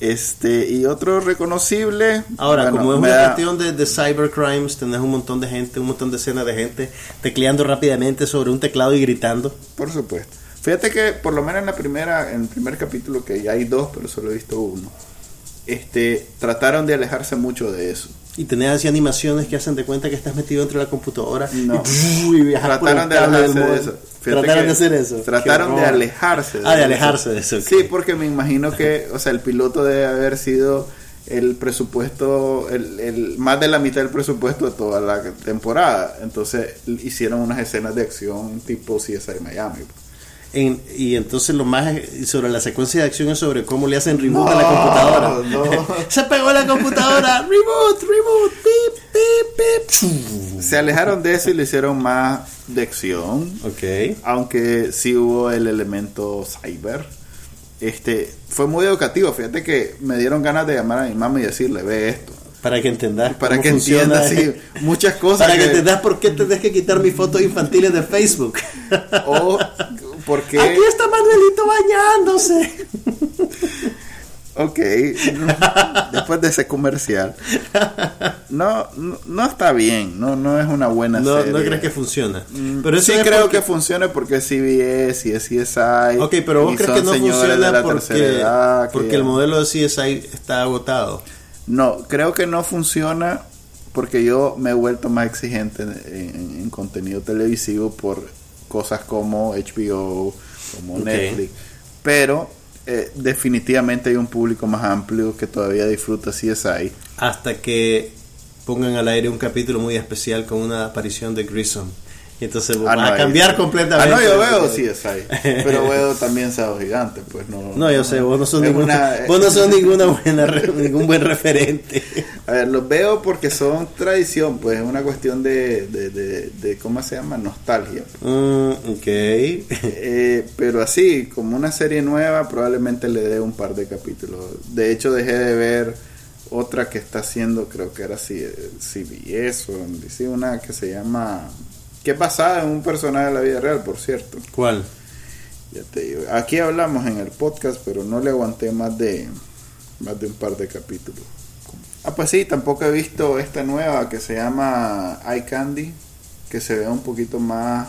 Este, y otro reconocible. Ahora, como es una cuestión de, de, cybercrimes, tenés un montón de gente, un montón de escenas de gente tecleando rápidamente sobre un teclado y gritando. Por supuesto. Fíjate que por lo menos en la primera, en el primer capítulo, que ya hay dos, pero solo he visto uno, este, trataron de alejarse mucho de eso. Y tenés así animaciones que hacen de cuenta que estás metido entre la computadora no. y, trataron de alejarse de eso. trataron de hacer eso. Trataron de alejarse. De ah, de alejarse de eso. Sí, porque me imagino que, o sea, el piloto debe haber sido el presupuesto, el, el, más de la mitad del presupuesto de toda la temporada. Entonces hicieron unas escenas de acción tipo CSI Miami. En- y entonces lo más sobre la secuencia de acción es sobre cómo le hacen reboot a la computadora. no. Se pegó la computadora. Reboot, reboot, pip, pip, pip. Se alejaron de eso y le hicieron más de acción. Ok. Aunque sí hubo el elemento cyber. Este, fue muy educativo. Fíjate que me dieron ganas de llamar a mi mamá y decirle, ve esto. Para que entendas Para cómo que funciona. entienda sí, muchas cosas. Para que que- entendas por qué tenés que quitar mis fotos infantiles de Facebook. O porque... Aquí está Manuelito bañándose. Ok, después de ese comercial. No, no, no está bien, no, no es una buena No, serie. no crees que funciona. Mm, Pero eso sí es creo porque- que funcione porque es CBS y es CSI. Ok, pero vos crees que no funciona porque, edad porque el modelo de CSI está agotado. No, creo que no funciona porque yo me he vuelto más exigente en, en- en contenido televisivo por cosas como HBO, como. Netflix. Pero eh, definitivamente hay un público más amplio que todavía disfruta CSI. Hasta que pongan al aire un capítulo muy especial con una aparición de Grissom. Y entonces Ah, vas no, a cambiar completamente. Ah, no, yo veo CSI. pero veo también Sábado Gigante, pues no. No, yo sé, vos no sos, ninguna, una- vos no sos ninguna buena, ningún buen referente. A ver, los veo porque son tradición, pues es una cuestión de, de, de, de ¿cómo se llama? Nostalgia. Mm, ok. Eh, pero así, como una serie nueva, probablemente le dé un par de capítulos. De hecho, dejé de ver otra que está haciendo, creo que era CBS o NBC, una que se llama... que es basada en un personaje de la vida real, por cierto. ¿Cuál? Ya te digo. Aquí hablamos en el podcast, pero no le aguanté más de, más de un par de capítulos. Ah, pues sí, tampoco he visto esta nueva que se llama Eye Candy, que se ve un poquito más...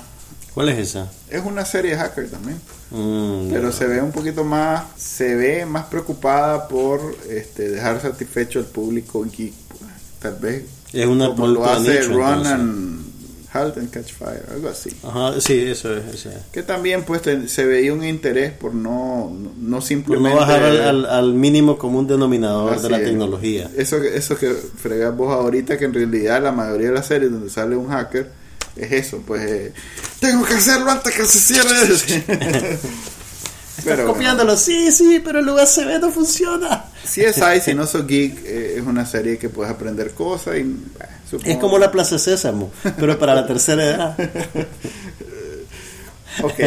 ¿Cuál es esa? Es una serie de hacker también. Mm, Pero no. se ve un poquito más, se ve más preocupada por este, dejar satisfecho al público geek. pues. Tal vez Es una como lo hace and Halt and Catch Fire, algo así. Ajá, sí, eso es. eso es. Que también pues te- se veía un interés por no, no, no Por simplemente... no bajar al, al- al mínimo común denominador de la es. tecnología. Eso, que- eso que fregas vos ahorita, que en realidad la mayoría de las series donde sale un hacker es eso, pues eh, tengo que hacerlo antes que se cierre. Estás copiándolo, sí, sí, pero el USB no funciona. CSI, si no sos geek, eh, es una serie que puedes aprender cosas y... supongo- Es como la Plaza Sésamo, pero para la tercera edad. Ok,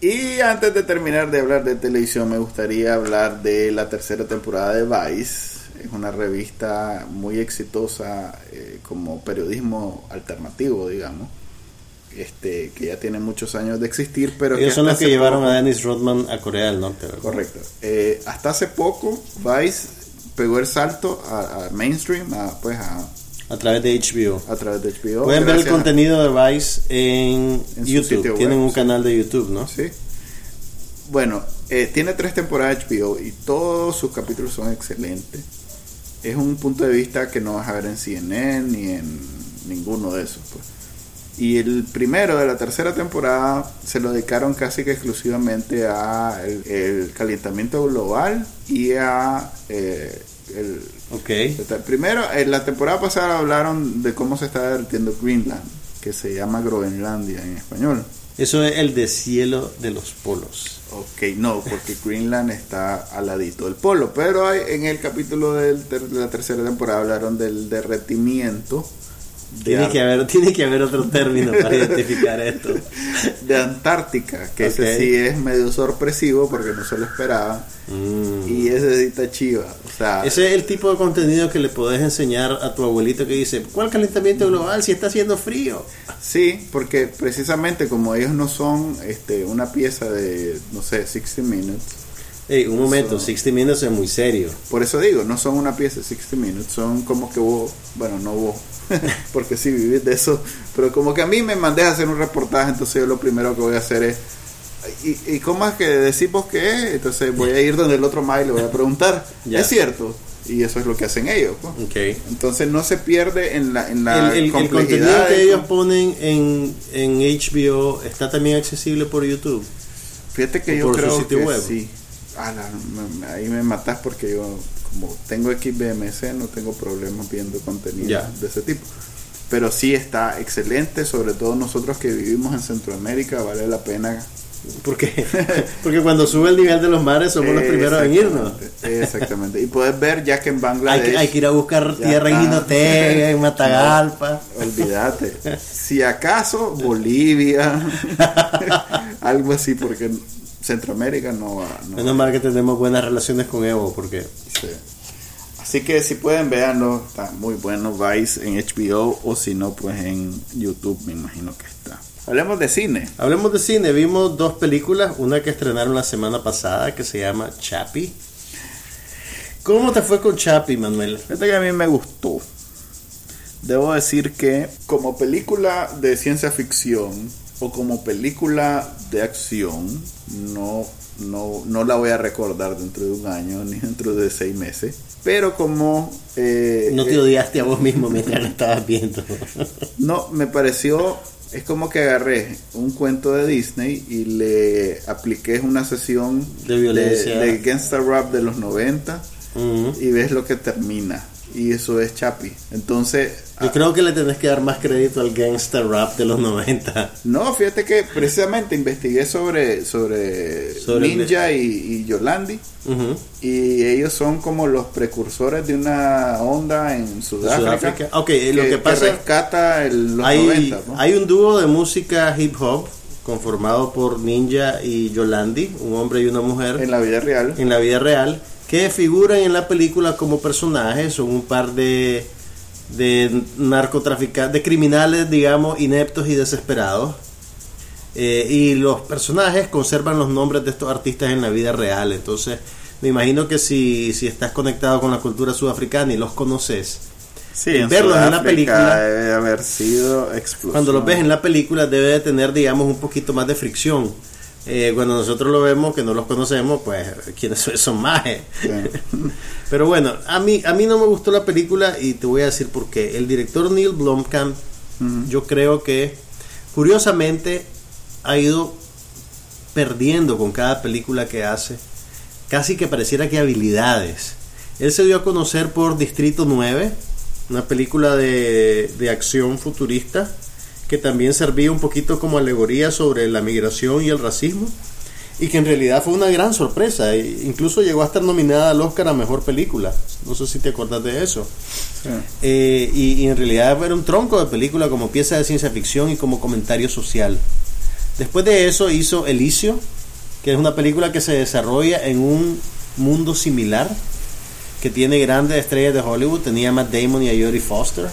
y antes de terminar de hablar de televisión, me gustaría hablar de la tercera temporada de Vice. Es una revista muy exitosa eh, como periodismo alternativo, digamos. Este, que ya tiene muchos años de existir, pero Ellos son los que llevaron poco- a Dennis Rodman a Corea del Norte, ¿verdad? Correcto. Eh, hasta hace poco, Vice pegó el salto a, a mainstream, a, pues a, A través de HBO. a través de HBO. Pueden ver el contenido de Vice en, En YouTube. web, Tienen un sí. canal de YouTube, ¿no? Sí. Bueno, eh, tiene tres temporadas HBO y todos sus capítulos son excelentes. Es un punto de vista que no vas a ver en CNN ni en ninguno de esos. Pues. Y el primero de la tercera temporada se lo dedicaron casi que exclusivamente a el, el calentamiento global y a eh, el, Ok. Primero, en la temporada pasada hablaron de cómo se está derritiendo Greenland, que se llama Groenlandia en español. Eso es el deshielo de los polos. Ok, no, porque Greenland está al ladito del polo, pero hay- en el capítulo del ter- de la tercera temporada hablaron del derretimiento de, Tiene Ar- que, haber, tiene que haber otro término para identificar esto. de Antártica, que Ok. ese sí es medio sorpresivo porque no se lo esperaban, Mm. y ese sí está chiva, o sea, Ese es el tipo de contenido que le podés enseñar a tu abuelito que dice, ¿cuál calentamiento global si está haciendo frío? sí, porque precisamente como ellos no son este, una pieza de, no sé, 60 Minutes, Ey, un momento, Eso- 60 Minutes es muy serio. Por eso digo, no son una pieza de 60 Minutes, son como que vos, bueno, no vos, porque sí vivís de eso, pero como que a mí me mandé a hacer un reportaje, entonces yo lo primero que voy a hacer es, ¿y, y cómo es que decís vos que es? Entonces voy a ir donde el otro más y le voy a preguntar. ¿es cierto? Y eso es lo que hacen ellos. pues. Entonces no se pierde en la, en la El, el- el contenido complejidad que ellos ponen en, en HBO está también accesible por YouTube. Fíjate que yo creo que web. sí. Me- ahí me matas porque yo, como tengo XBMC, no tengo problemas viendo contenido Ya. de ese tipo. Pero sí está excelente, sobre todo nosotros que vivimos en Centroamérica, vale la pena Porque, porque cuando sube el nivel de los mares somos los primeros en irnos. Exactamente. Y puedes ver ya que en Bangladesh. Hay que, hay que ir a buscar tierra en Jinotega, en Matagalpa. olvídate. Si acaso Bolivia, algo así, porque Centroamérica no va. No Menos mal que tenemos buenas relaciones con Evo, porque. Sí. Así que si pueden verlo, está muy bueno. Vice en HBO o si no, pues en YouTube, me imagino que está. Hablemos de cine. Hablemos de cine. Vimos dos películas. Una que estrenaron la semana pasada que se llama Chappie. ¿Cómo te fue con Chappie, Manuel? Fíjate que a mí me gustó. Debo decir que como película de ciencia ficción o como película de acción, no, no, no la voy a recordar dentro de un año ni dentro de seis meses. Pero como... Eh, no te eh, odiaste a vos mismo mientras la estabas viendo. no, me pareció es como que agarré un cuento de Disney y le apliqué una sesión de violencia de, Gangsta Rap de los 90 y ves lo que termina y eso es Chapi. Entonces... Yo creo que le tenés que dar más crédito al gangster rap de los 90. No, fíjate que precisamente investigué sobre, sobre, Ninja y, Yolandi. Y ellos son como los precursores de una onda en Sudáfrica. Ok, lo que pasa que rescata el, los hay, 90. Hay un dúo de música hip hop conformado por Ninja y Yolandi, un hombre y una mujer. En la vida real. En la vida real que figuran en la película como personajes, son un par de, de narcotraficantes, de criminales, digamos, ineptos y desesperados. Eh, y los personajes conservan los nombres de estos artistas en la vida real. Entonces, me imagino que si, si estás conectado con la cultura sudafricana y los conoces, sí, verlos en la película debe haber sido Cuando los ves en la película debe de tener, digamos, un poquito más de fricción eh, cuando nosotros lo vemos, que no los conocemos, pues quienes son, más. Pero bueno, a mí, a mí no me gustó la película y te voy a decir por qué. El director Neil Blomkamp, yo creo que curiosamente ha ido perdiendo con cada película que hace. Casi que pareciera que habilidades. Él se dio a conocer por Distrito 9, una película de, de acción futurista que también servía un poquito como alegoría sobre la migración y el racismo, y que en realidad fue una gran sorpresa, e incluso llegó a estar nominada al Oscar a Mejor Película, no sé si te acuerdas de eso, eh, y, en realidad era un tronco de película como pieza de ciencia ficción y como comentario social. Después de eso hizo Elicio, que es una película que se desarrolla en un mundo similar, que tiene grandes estrellas de Hollywood, tenía a Matt Damon y a Jodie Foster,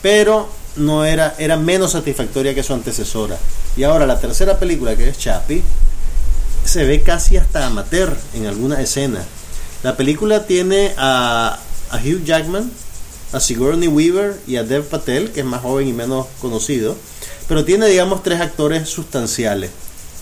pero no era, era menos satisfactoria que su antecesora. Y ahora la tercera película, que es Chappie, se ve casi hasta amateur en alguna escena. La película tiene a, a Hugh Jackman, a Sigourney Weaver y a Dev Patel, que es más joven y menos conocido, pero tiene, digamos, tres actores sustanciales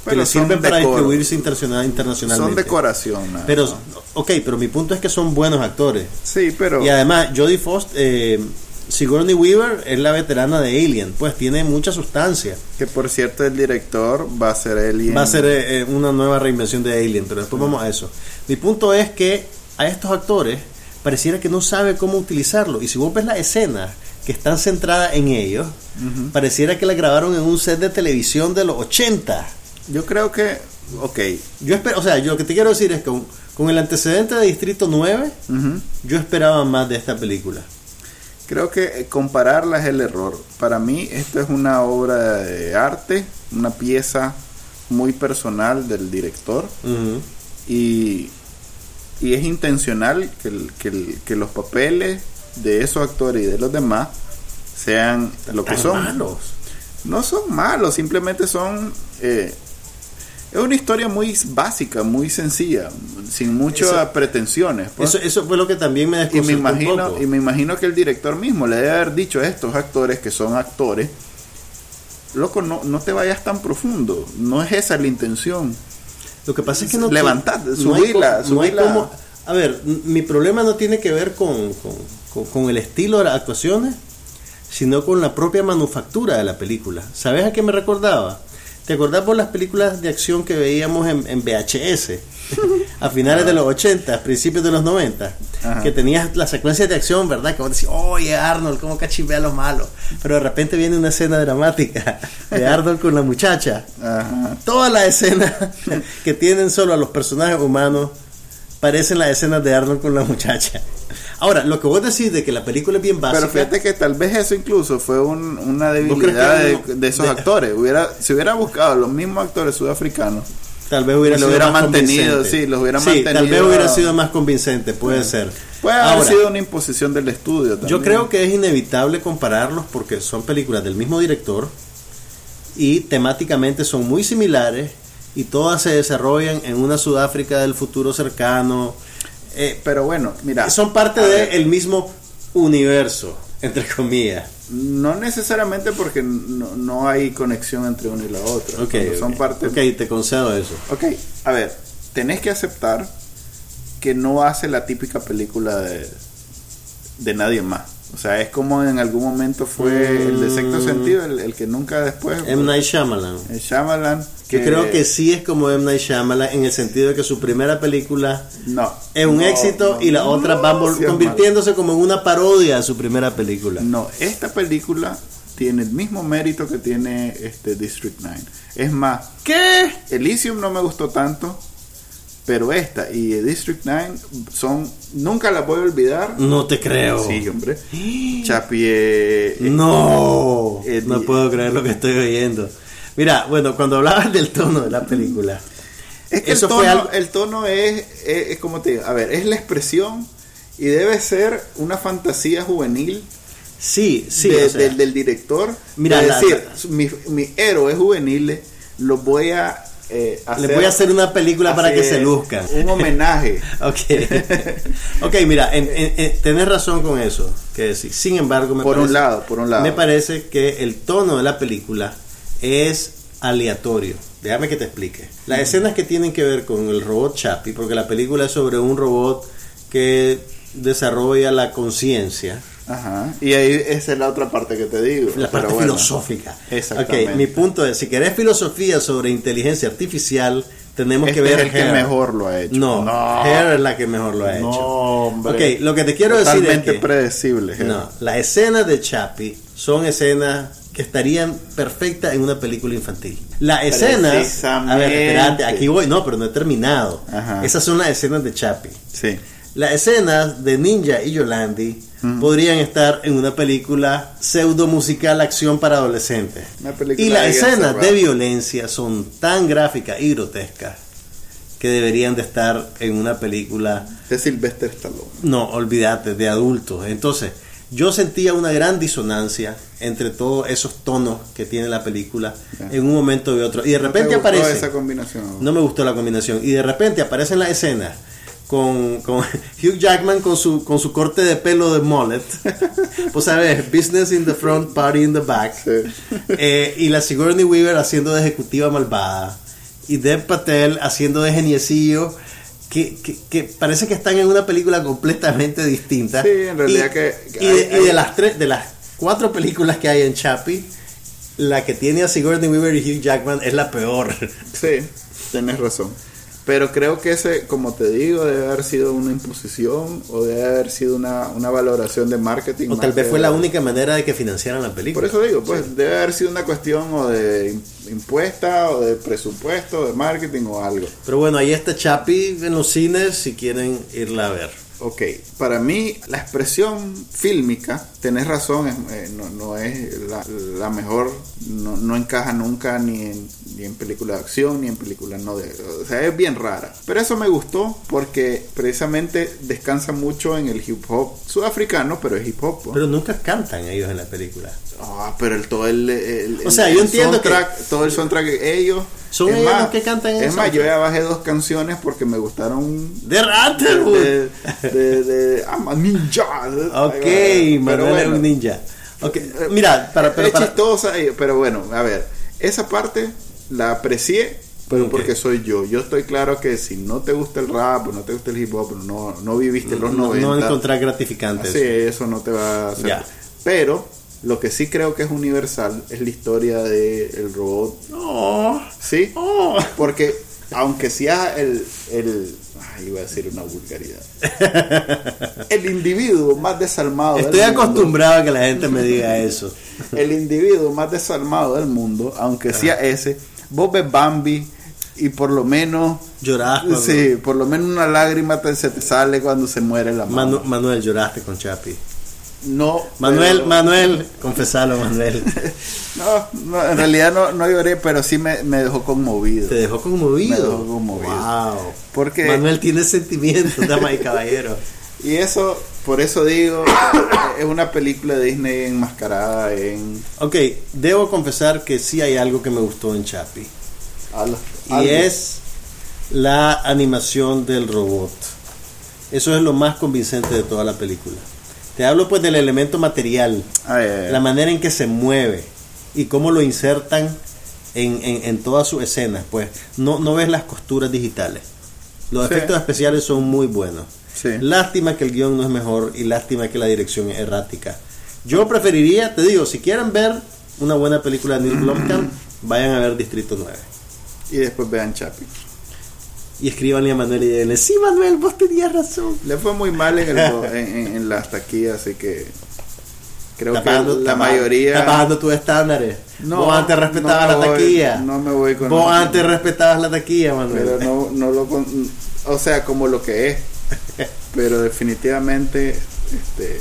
que le sirven para distribuirse internacionalmente. Son decoración. Pero, ok, pero mi punto es que son buenos actores. Sí, pero... Y además, Jodie Foster, eh, Sigourney Weaver es la veterana de Alien, pues tiene mucha sustancia. Que por cierto el director va a ser Alien. Va a ser eh, eh, una nueva reinvención de Alien, pero después vamos a eso. Mi punto es que a estos actores pareciera que no sabe cómo utilizarlo. Y si vos ves la escena que están centradas en ellos, pareciera que la grabaron en un set de televisión de los 80. Yo creo que, ok. Yo espero, o sea, yo lo que te quiero decir es que con, el antecedente de Distrito 9, yo esperaba más de esta película. Creo que eh, compararla es el error. Para mí esto es una obra de arte, una pieza muy personal del director y, y, es intencional que, que, los papeles de esos actores y de los demás sean lo que son. Malos. No son malos, simplemente son eh, es una historia muy básica, muy sencilla, sin muchas pretensiones. Pues. Eso, eso fue lo que también me y me imagino Y me imagino que el director mismo le debe haber dicho a estos actores que son actores, loco, no, no te vayas tan profundo, no es esa la intención. Lo que pasa es que no... Levantad, subirla, no A ver, mi problema no tiene que ver con, con, con el estilo de las actuaciones, sino con la propia manufactura de la película. ¿Sabes a qué me recordaba? ¿Te acordás por las películas de acción que veíamos en, en VHS? a finales de los 80, principios de los 90, Ajá. que tenías las secuencias de acción, ¿verdad? Que vos decís, oye Arnold, cómo cachivea a los malos. Pero de repente viene una escena dramática de Arnold con la muchacha. Ajá. Todas las escenas que tienen solo a los personajes humanos parecen las escenas de Arnold con la muchacha. Ahora, lo que vos decís de que la película es bien básica. Pero fíjate que tal vez eso incluso fue un- una debilidad de, uno- de esos de- actores. Hubiera, si hubiera buscado los mismos actores sudafricanos, Tal vez hubiera sido hubiera más mantenido, convincente. sí, los hubiera Sí, tal mantenido. vez hubiera sido más convincente, puede ser. puede haber Ahora, sido una imposición del estudio también. yo creo que es inevitable compararlos porque son películas del mismo director y temáticamente son muy similares y todas se desarrollan en una Sudáfrica del futuro cercano. Eh, Pero bueno, mira. son parte del mismo universo, entre comillas. No necesariamente porque no, no hay conexión entre una y la otra. Ok, Cuando son parte. Ok, te concedo eso. Ok, a ver, tenés que aceptar que no hace la típica película de, de nadie más. O sea, es como en algún momento fue el de sexto Mm. sentido, el, el que nunca después. M. Night Shyamalan. el Shyamalan. Yo creo que sí es como M. Night Shyamalan en el sentido de que su primera película No. es un No, éxito no, y la otra va convirtiéndose como en una parodia de su primera película. No, esta película tiene el mismo mérito que tiene este District 9. Es más, ¿Qué? Elysium no me gustó tanto, pero esta y District 9 son. Nunca las voy a olvidar. No te creo. Sí, hombre. Chapi. eh, No, Eh, no di- puedo creer lo que estoy oyendo. Mira, bueno, cuando hablabas del tono de la película, Es que Eso el, tono, fue algo- el tono es, es, es como te digo, a ver, es la expresión y debe ser una fantasía juvenil sí, sí, de- o sea, del, del director. Mira, es la- decir, mi, mi héroe juvenil los voy a eh, hacer. les voy a hacer una película para que se luzcan. Un homenaje. Ok, ok, mira, en- en- en- tenés razón con eso, que decir. Sin embargo, me por un parece- lado, por un lado. Me parece que el tono de la película es aleatorio. Déjame que te explique. Las escenas que tienen que ver con el robot Chappie, porque la película es sobre un robot que desarrolla la conciencia, Ajá. Y ahí esa es la otra parte que te digo. la parte bueno. filosófica. Exactamente. Ok, mi punto es, si querés filosofía sobre inteligencia artificial, tenemos Este que ver es el que mejor lo ha hecho. No, No. Hair es la que mejor lo ha hecho. No, hombre. Ok, lo que te quiero decir es que... predecible. No, las escenas de Chappie son escenas que estarían perfectas en una película infantil. Las escenas, a ver, espérate, aquí voy, no, pero no he terminado. Ajá. Esas son las escenas de Chappie. Sí. Las escenas de Ninja y Yolandi Mm. podrían estar en una película pseudo musical acción para adolescentes. Y las escenas de violencia son tan gráficas y grotescas que deberían de estar en una película De Sylvester Stallone. no, olvídate, de adultos. Entonces, yo sentía una gran disonancia entre todos esos tonos que tiene la película en un momento y otro. Y de ¿No te repente gustó aparece. esa combinación? No me gustó la combinación. Y de repente aparece en la escena con, con Hugh Jackman con su, con su corte de pelo de mullet. pues sabes, business in the front, party in the back. Sí. Eh, y la Sigourney Weaver haciendo de ejecutiva malvada. Y Dev Patel haciendo de geniecillo. Que, que, que parece que están en una película completamente distinta. Sí, en realidad Y- que- que y, hay- de las tres, de las cuatro películas que hay en Chappie, la que tiene a Sigourney Weaver y Hugh Jackman es la peor. Sí, tienes razón. Pero creo que ese, como te digo, debe haber sido una imposición o debe haber sido una, una valoración de marketing. O tal vez fue la única manera de que financiaran la película. Por eso digo, pues debe haber sido una cuestión o de im- impuesta o de presupuesto, de marketing o algo. Pero bueno, ahí está Chappie en los cines si quieren irla a ver. Ok, para mí la expresión fílmica, tenés razón, es- eh, no, no es la, la mejor, no, no encaja nunca ni en, ni en película de acción ni en película no de... O sea, es bien rara. Pero eso me gustó porque precisamente descansa mucho en el hip hop sudafricano, pero es hip hop. Pero nunca cantan ellos en la película. Ah, pero el, todo el, el- O sea, el yo entiendo que- todo el soundtrack ellos Son es ellos más, los que cantan en Es más, yo ya bajé dos canciones porque me gustaron ¡De Ratterwood! de, de, de- I'm a ninja. Ok, Pero Manuel es bueno, un ninja. Ok, mira, para, pero es para- chistosa, eh, pero bueno, a ver, esa parte la aprecié, pero porque soy yo. Yo estoy claro que si no te gusta el rap o no te gusta el hip hop, no, no viviste los no, 90. no encontrar gratificante. Sí, eso. eso no te va a hacer. Ya. Pero Lo que sí creo que es universal es la historia del el robot. Oh, Sí, oh. porque aunque sea el, el ay, iba a decir una vulgaridad. El individuo más desalmado Estoy del mundo, acostumbrado a que la gente me diga eso. el individuo más desalmado del mundo, aunque sea ese, vos ves Bambi y por lo menos cuando- sí, por lo menos una lágrima te- se te sale cuando se muere la mamá. Manu- Manuel, lloraste con Chapi. No, Manuel, pero- Manuel, confesalo, Manuel. No, no, en realidad no, no lloré, pero sí me, me dejó conmovido. Te dejó conmovido. Me dejó conmovido. Wow. Porque Manuel tiene sentimientos, dama y caballero. Y eso, por eso digo, es una película de Disney enmascarada en Ok, debo confesar que sí hay algo que me gustó en Chapi. Y algo. es la animación del robot. Eso es lo más convincente de toda la película. Te hablo pues del elemento material, la manera en que se mueve y cómo lo insertan en, en, en todas sus escenas. Pues no, no ves las costuras digitales. Los Sí. efectos especiales son muy buenos. Sí. Lástima que el guion no es mejor y lástima que la dirección es errática. Yo preferiría, te digo, si quieren ver una buena película de Neil Blomkamp, vayan a ver Distrito 9. Y después vean Chapi. Y escríbanle a Manuel y díganle, sí Manuel, vos tenías razón. Le fue muy mal en, el, en, las taquillas, así que creo que la ba- mayoría... Está bajando tus estándares. No, Vos antes respetabas no la voy- taquilla. no me voy con- Vos antes respetabas la taquilla, Manuel. Pero no, no lo... con- o sea, como lo que es. Pero definitivamente, este,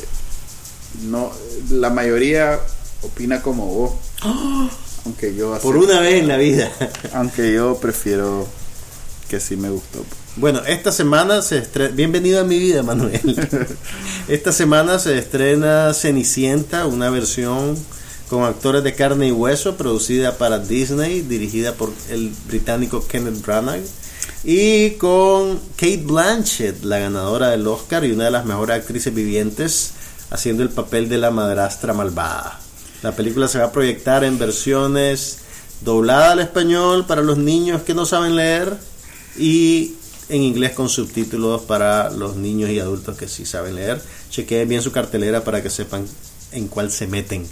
no, la mayoría opina como vos. Aunque yo... Por una vez en la vida. Aunque yo prefiero que sí me gustó. Bueno, esta semana se estrena. Bienvenido a mi vida, Manuel. esta semana se estrena Cenicienta, una versión con actores de carne y hueso, producida para Disney, dirigida por el británico Kenneth Branagh. Y con Kate Blanchett, la ganadora del Oscar y una de las mejores actrices vivientes, haciendo el papel de la madrastra malvada. La película se va a proyectar en versiones doblada al español para los niños que no saben leer y en inglés con subtítulos para los niños y adultos que sí saben leer. Chequeen bien su cartelera para que sepan en cuál se meten.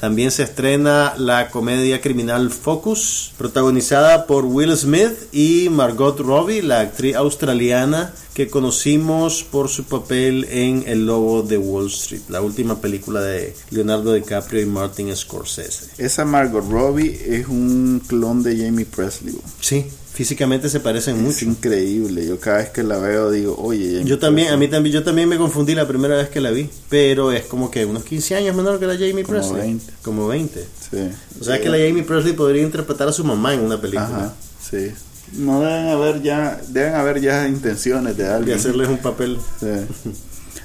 También se estrena la comedia criminal Focus, protagonizada por Will Smith y Margot Robbie, la actriz australiana que conocimos por su papel en El Lobo de Wall Street, la última película de Leonardo DiCaprio y Martin Scorsese. Esa Margot Robbie es un clon de Jamie Presley. Sí, físicamente se parecen Es mucho. increíble. Yo cada vez que la veo digo, oye, Jamie Yo también, a mí también, yo también me confundí la primera vez que la vi, pero es como que unos 15 años menor que la Jamie Como Presley. 20. Como 20. Sí. O sea que la Jamie Presley podría interpretar a su mamá en una película. Ajá, sí. No deben haber ya, deben haber ya intenciones de alguien. hacerles un papel. Sí.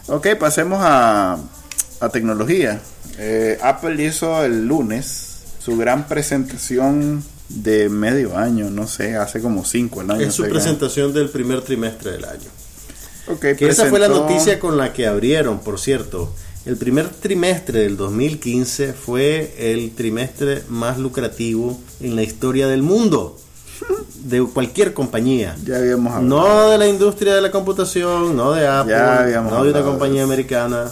Ok, pasemos a, a tecnología. Eh, Apple hizo el lunes su gran presentación de medio año, no sé, hace como cinco el año. Es su que- presentación del primer trimestre del año. Que esa fue la noticia con la que abrieron, por cierto. El primer trimestre del 2015 fue el trimestre más lucrativo en la historia del mundo, de cualquier compañía. Ya habíamos hablado. No de la industria de la computación, no de Apple, no de una compañía americana.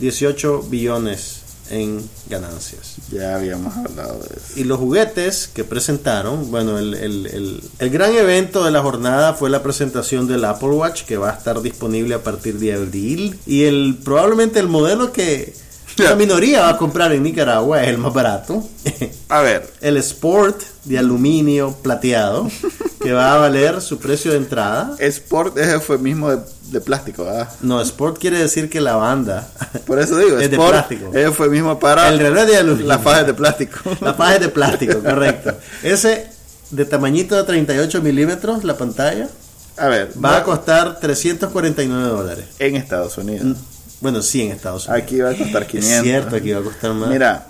18 billones en ganancias. Ya habíamos hablado de eso. Y los juguetes que presentaron, bueno, el, el- el- el gran evento de la jornada fue la presentación del Apple Watch que va a estar disponible a partir de abril. Y el probablemente el modelo que la minoría va a comprar en Nicaragua es el más barato. A ver, el Sport de aluminio plateado que va a valer su precio de entrada. Sport es eufemismo de, de plástico, ¿verdad? No, Sport quiere decir que la banda. Por eso digo, Es de Sport plástico. es eufemismo para El reloj de aluminio. la faja de plástico. La faja de plástico, correcto. Ese de tamañito de 38 milímetros, la pantalla, A ver, va no- a costar 349 dólares. en Estados Unidos. Bueno, sí, en Estados Unidos. Aquí va a costar 500. Es cierto, aquí va a costar más. Mira,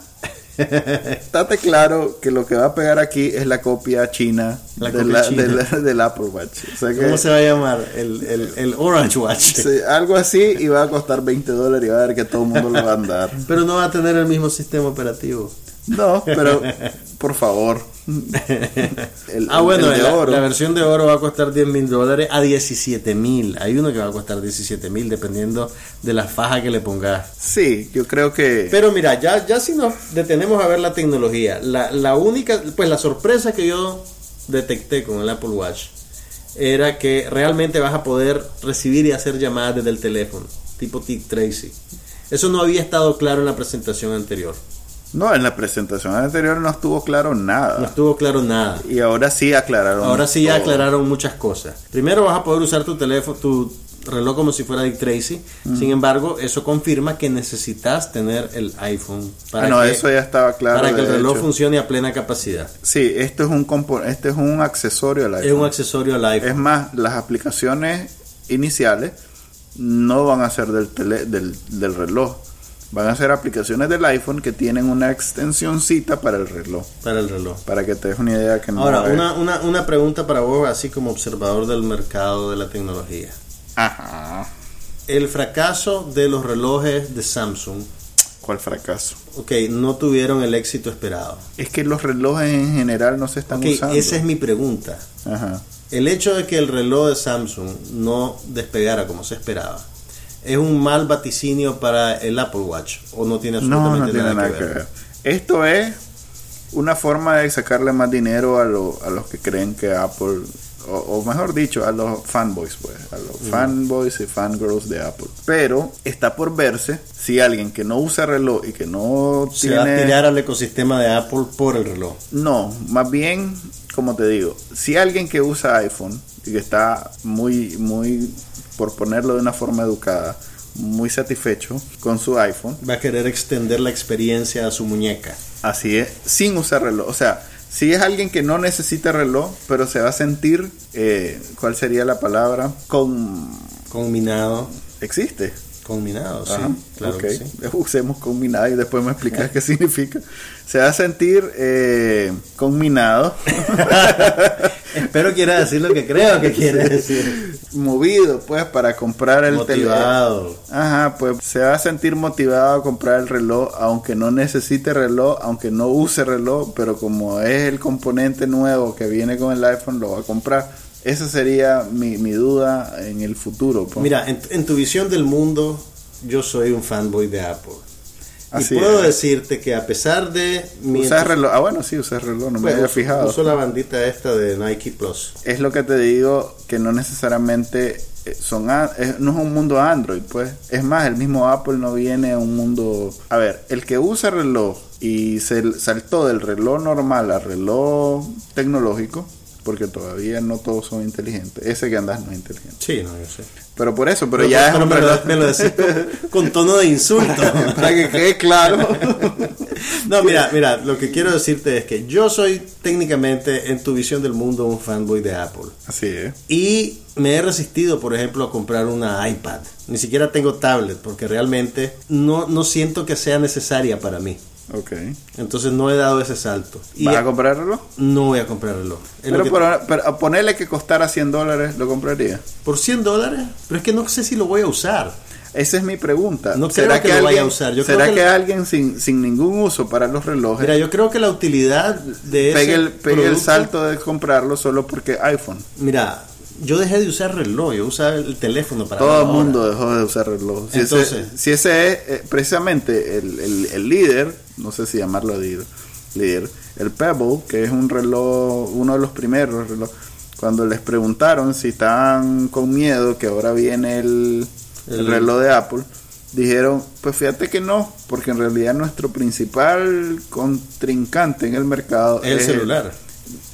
estate claro que lo que va a pegar aquí es la copia china, La de copia la- china. de la- del Apple Watch. O sea que, ¿Cómo se va a llamar? El, el, el Orange Watch. sí, algo así y va a costar 20 dólares y va a ver que todo el mundo lo va a andar. Pero no va a tener el mismo sistema operativo. No, pero por favor. El, ah, bueno, la, la, versión de oro va a costar 10 mil dólares a 17 mil. Hay uno que va a costar 17 mil dependiendo de la faja que le pongas. Sí, yo creo que... Pero mira, ya, ya si nos detenemos a ver la tecnología, la, la única, pues la sorpresa que yo detecté con el Apple Watch era que realmente vas a poder recibir y hacer llamadas desde el teléfono, tipo Tick Tracy. Eso no había estado claro en la presentación anterior. No, en la presentación anterior no estuvo claro nada. No estuvo claro nada. Y ahora sí aclararon. Ahora sí ya aclararon muchas cosas. Primero vas a poder usar tu teléfono, tu reloj como si fuera Dick Tracy. Sin embargo, eso confirma que necesitas tener el iPhone para ah, no, eso ya estaba claro. Para que el reloj funcione a plena capacidad. Sí, esto es un este es un accesorio al iPhone. Es un accesorio al iPhone. Es más, las aplicaciones iniciales no van a ser del, del, del reloj van a ser aplicaciones del iPhone que tienen una extensioncita para el reloj. Para el reloj. Para que te des una idea que no Ahora, una, una, una pregunta para vos, así como observador del mercado de la tecnología. Ajá. El fracaso de los relojes de Samsung. ¿Cuál fracaso? Ok, no tuvieron el éxito esperado. Es que los relojes en general no se están okay, usando. Esa es mi pregunta. Ajá. El hecho de que el reloj de Samsung no despegara como se esperaba es un mal vaticinio para el Apple Watch o no tiene absolutamente nada, que, ver? Esto es una forma de sacarle más dinero a, a los que creen que Apple o, mejor dicho, a los fanboys, pues, a los mm. fanboys y fangirls de Apple. Pero está por verse si alguien que no usa reloj y que no se va a tirar al ecosistema de Apple por el reloj. No, más bien, como te digo, si alguien que usa iPhone y que está muy, muy por ponerlo de una forma educada, muy satisfecho con su iPhone. Va a querer extender la experiencia a su muñeca. Así es, sin usar reloj. O sea, si es alguien que no necesita reloj, pero se va a sentir, eh, ¿cuál sería la palabra? Con... Combinado. Existe. Combinado, sí. Claro que sí. Usemos combinado y después me explicas qué significa. Se va a sentir eh, combinado. Espero quiera decir lo que creo que quiere decir. Movido, pues, para comprar el Motivado. Ajá, pues se va a sentir motivado a comprar el reloj, aunque no necesite reloj, aunque no use reloj, pero como es el componente nuevo que viene con el iPhone, lo va a comprar esa sería mi, mi duda en el futuro. Pues. Mira, en, tu visión del mundo, yo soy un fanboy de Apple. Y puedo decirte que a pesar de mi usar reloj ah bueno sí usar reloj no me había fijado uso la bandita esta de Nike Plus es lo que te digo que no necesariamente eh, son no es un mundo Android pues es más el mismo Apple no viene a un mundo a ver el que usa reloj y se saltó del reloj normal al reloj tecnológico porque todavía no todos son inteligentes. Ese que andas no es inteligente. Sí, no, yo sé. Pero por eso, pero, ya me, lo, decís con, tono de insulto. Para que quede claro. no, mira, mira, lo que quiero decirte es que yo soy técnicamente, en tu visión del mundo, un fanboy de Apple. Así es. Y me he resistido, por ejemplo, a comprar una iPad. Ni siquiera tengo tablet, porque realmente no, no siento que sea necesaria para mí. Ok. Entonces no he dado ese salto. ¿Vas a comprar reloj? No voy a comprar reloj. Pero, pero, a ponerle que costara 100 dólares, ¿lo compraría? ¿Por 100 dólares? Pero es que no sé si lo voy a usar. Esa es mi pregunta. No ¿Será que, lo vaya a usar. ¿Será que, alguien sin, sin ningún uso para los relojes? Mira, yo creo que la utilidad de ese el, pegue el salto de comprarlo solo porque iPhone. Mira, yo dejé de usar reloj, yo usaba el teléfono para Todo el mundo dejó de usar reloj. Si ese, si ese es eh, precisamente el, el, líder, no sé si llamarlo líder, líder, el Pebble, que es un reloj, uno de los primeros reloj, cuando les preguntaron si estaban con miedo que ahora viene el, el reloj de Apple, dijeron, pues fíjate que no, porque en realidad nuestro principal contrincante en el mercado es el celular.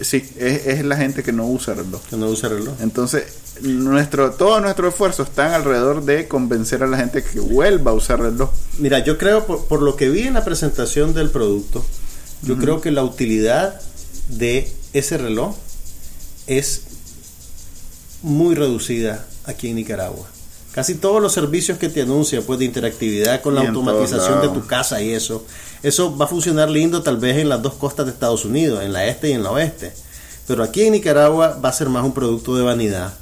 Sí, es, la gente que no usa reloj. Que no usa reloj. Entonces, nuestro, todo nuestro esfuerzo está alrededor de convencer a la gente que vuelva a usar reloj. Mira, yo creo, por, lo que vi en la presentación del producto, yo creo que la utilidad de ese reloj es muy reducida aquí en Nicaragua. Casi todos los servicios que te anuncian, pues de interactividad con la automatización de tu casa y eso, eso va a funcionar lindo tal vez en las dos costas de Estados Unidos, en la este y en la oeste. Pero aquí en Nicaragua va a ser más un producto de vanidad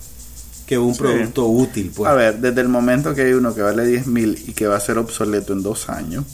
que un producto útil. Pues. A ver, desde el momento que hay uno que vale 10 mil y que va a ser obsoleto en dos años,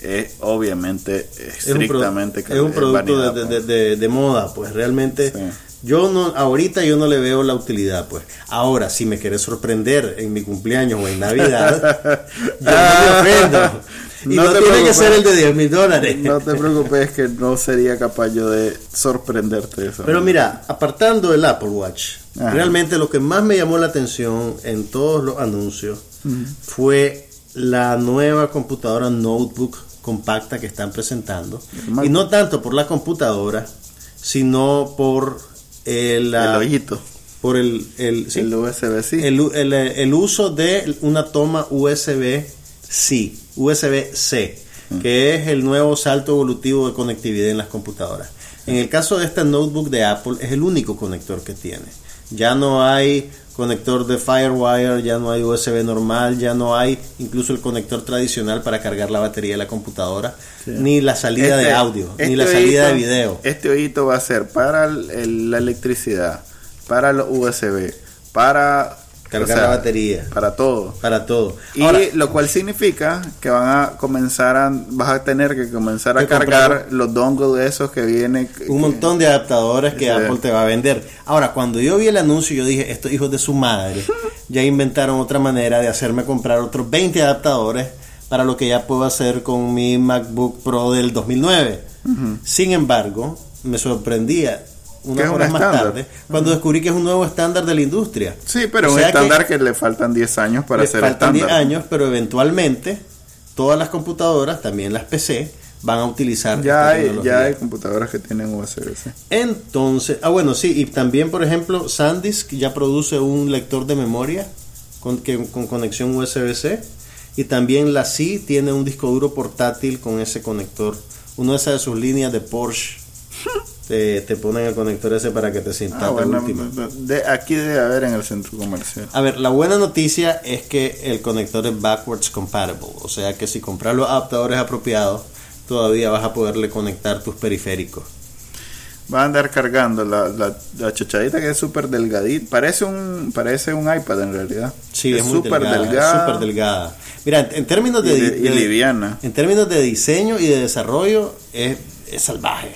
es obviamente es un, pro- estrictamente es un producto vanidad, de, pues. de- de- de moda, pues realmente Sí. yo no, ahorita yo no le veo la utilidad, pues. Ahora, si me quieres sorprender en mi cumpleaños o en Navidad, yo no me ofendo. Y No tiene que ser el de 10 mil dólares. No te preocupes que no sería capaz yo de sorprenderte de eso. Pero mira, apartando el Apple Watch, Ajá. realmente lo que más me llamó la atención en todos los anuncios fue la nueva computadora notebook compacta que están presentando. Y no tanto por la computadora, sino por el, el ah, hoyito, por el, el, sí, el el, el, eh, el uso de una toma USB-C, USB-C, que es el nuevo salto evolutivo de conectividad en las computadoras. En el caso de esta notebook de Apple, es el único conector que tiene. Ya no hay conector de Firewire, ya no hay USB normal, ya no hay incluso el conector tradicional para cargar la batería de la computadora, ni la salida de Este- audio, ni este la salida de video. Este hoyito va a ser para el- la electricidad, para los USB, para Cargar la batería. para todo. Para todo. Y Ahora, lo cual significa que van a comenzar a, vas a tener que comenzar a cargar comprar- los dongles esos que vienen. un montón de adaptadores que. Apple te va a vender. Ahora, cuando yo vi el anuncio, yo dije, estos hijos de su madre ya inventaron otra manera de hacerme comprar otros 20 adaptadores para lo que ya puedo hacer con mi MacBook Pro del 2009. Sin embargo, me sorprendía unas es un horas más tarde cuando descubrí que es un nuevo estándar de la industria. Sí, pero O un que estándar que, le faltan 10 años para le ser faltan 10 estándar. años, pero eventualmente todas las computadoras, también las PC, van a utilizar Ya hay, ya hay computadoras que tienen USB-C. Entonces, ah bueno, sí, y también por ejemplo SanDisk ya produce un lector de memoria con, que, con conexión USB-C y también la C tiene un disco duro portátil con ese conector. Una de esas de sus líneas de Porsche te, te ponen el conector ese para que te sientas Ah, bueno, última. de, aquí debe haber en el centro comercial. A ver, la buena noticia es que el conector es backwards compatible, o sea que si compras los adaptadores apropiados, todavía vas a poderle conectar tus periféricos. Va a andar cargando la, la, la chochadita que es súper delgadita. Parece un, parece un iPad en realidad. Sí, es, súper delgada, delgada. es súper delgada. Mira, en, en términos y, de, de- y de- liviana. en términos de diseño y de desarrollo es, es salvaje.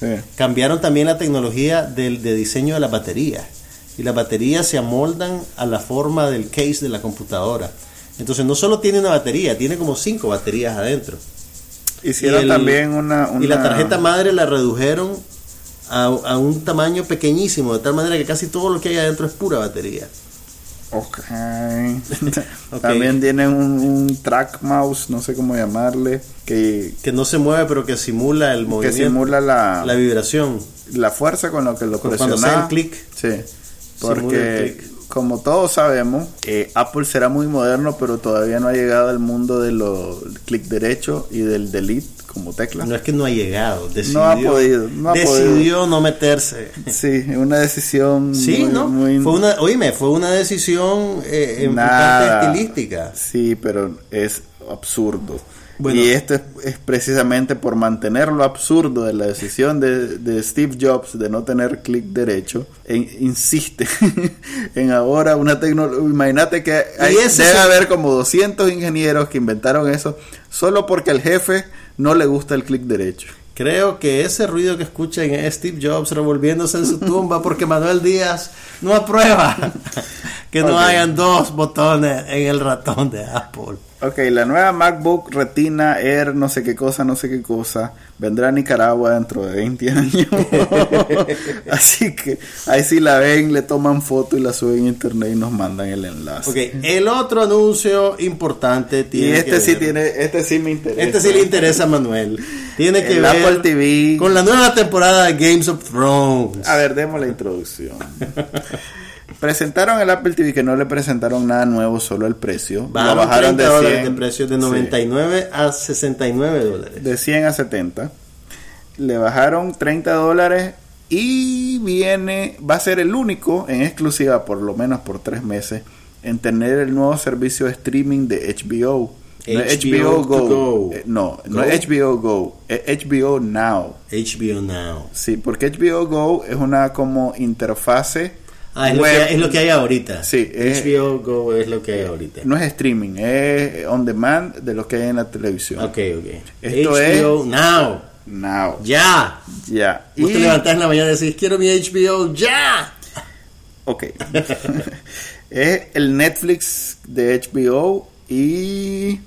Sí. Cambiaron también la tecnología del de diseño de las baterías y las baterías se amoldan a la forma del case de la computadora. Entonces no solo tiene una batería, tiene como cinco baterías adentro. Hicieron Y el- también una, Y la una- tarjeta madre la redujeron a, a un tamaño pequeñísimo, de tal manera que casi todo lo que hay adentro es pura batería. Ok. También tienen un, un track mouse, no sé cómo llamarle, que, Que no se mueve, pero que simula el que movimiento, simula la, la vibración. la fuerza con lo que lo Con- presiona. cuando hace el clic. Sí. Porque. Como todos sabemos, eh, Apple será muy moderno, pero todavía no ha llegado al mundo de los clic derecho y del delete como tecla. No es que no ha llegado, decidió, ha podido, no ha decidió no meterse. Sí, una decisión Sí, muy, ¿no? muy- Fue una, oíme, fue una decisión eh, en estilística. Sí, pero es absurdo. Bueno. y esto es, es precisamente por mantener lo absurdo de la decisión de, de Steve Jobs de no tener clic derecho. en- insiste en ahora una tecnología. Imagínate que hay, debe haber como 200 ingenieros que inventaron eso solo porque al jefe no le gusta el clic derecho. Creo que ese ruido que escuchan es Steve Jobs revolviéndose en su tumba porque Manuel Díaz no aprueba que no hayan dos botones en el ratón de Apple. Ok, la nueva MacBook Retina Air, no sé qué cosa, no sé qué cosa, vendrá a Nicaragua dentro de 20 años. Así que ahí si la ven, le toman foto y la suben a internet y nos mandan el enlace. Ok, el otro anuncio importante y tiene este que sí ver- tiene, este sí me interesa. Este sí le interesa a Manuel. Tiene que El ver Apple TV. con la nueva temporada de Games of Thrones. A ver, demos la introducción. presentaron el Apple TV que no le presentaron nada nuevo, solo el precio. Lo Bajaron, bajaron 30 de dólares 100. de precio de Sí. 99 a 69 dólares. de 100 a 70. Le bajaron 30 dólares y viene, va a ser el único en exclusiva, por lo menos por tres meses, en tener el nuevo servicio de streaming de HBO. No HBO HBO Go. Go. Eh, no, no Go. es HBO Go, es HBO Now. HBO Now. Sí, porque HBO Go es una como interfase Ah, es lo, que, es lo que hay ahorita. Sí, es- HBO Go es lo que hay ahorita. No es streaming, es on demand de lo que hay en la televisión. Ok, ok. Esto HBO Now. Now. Ya. Ya. Vos te Y- levantás en la mañana y decís, quiero mi HBO ya. Ok. es el Netflix de HBO y,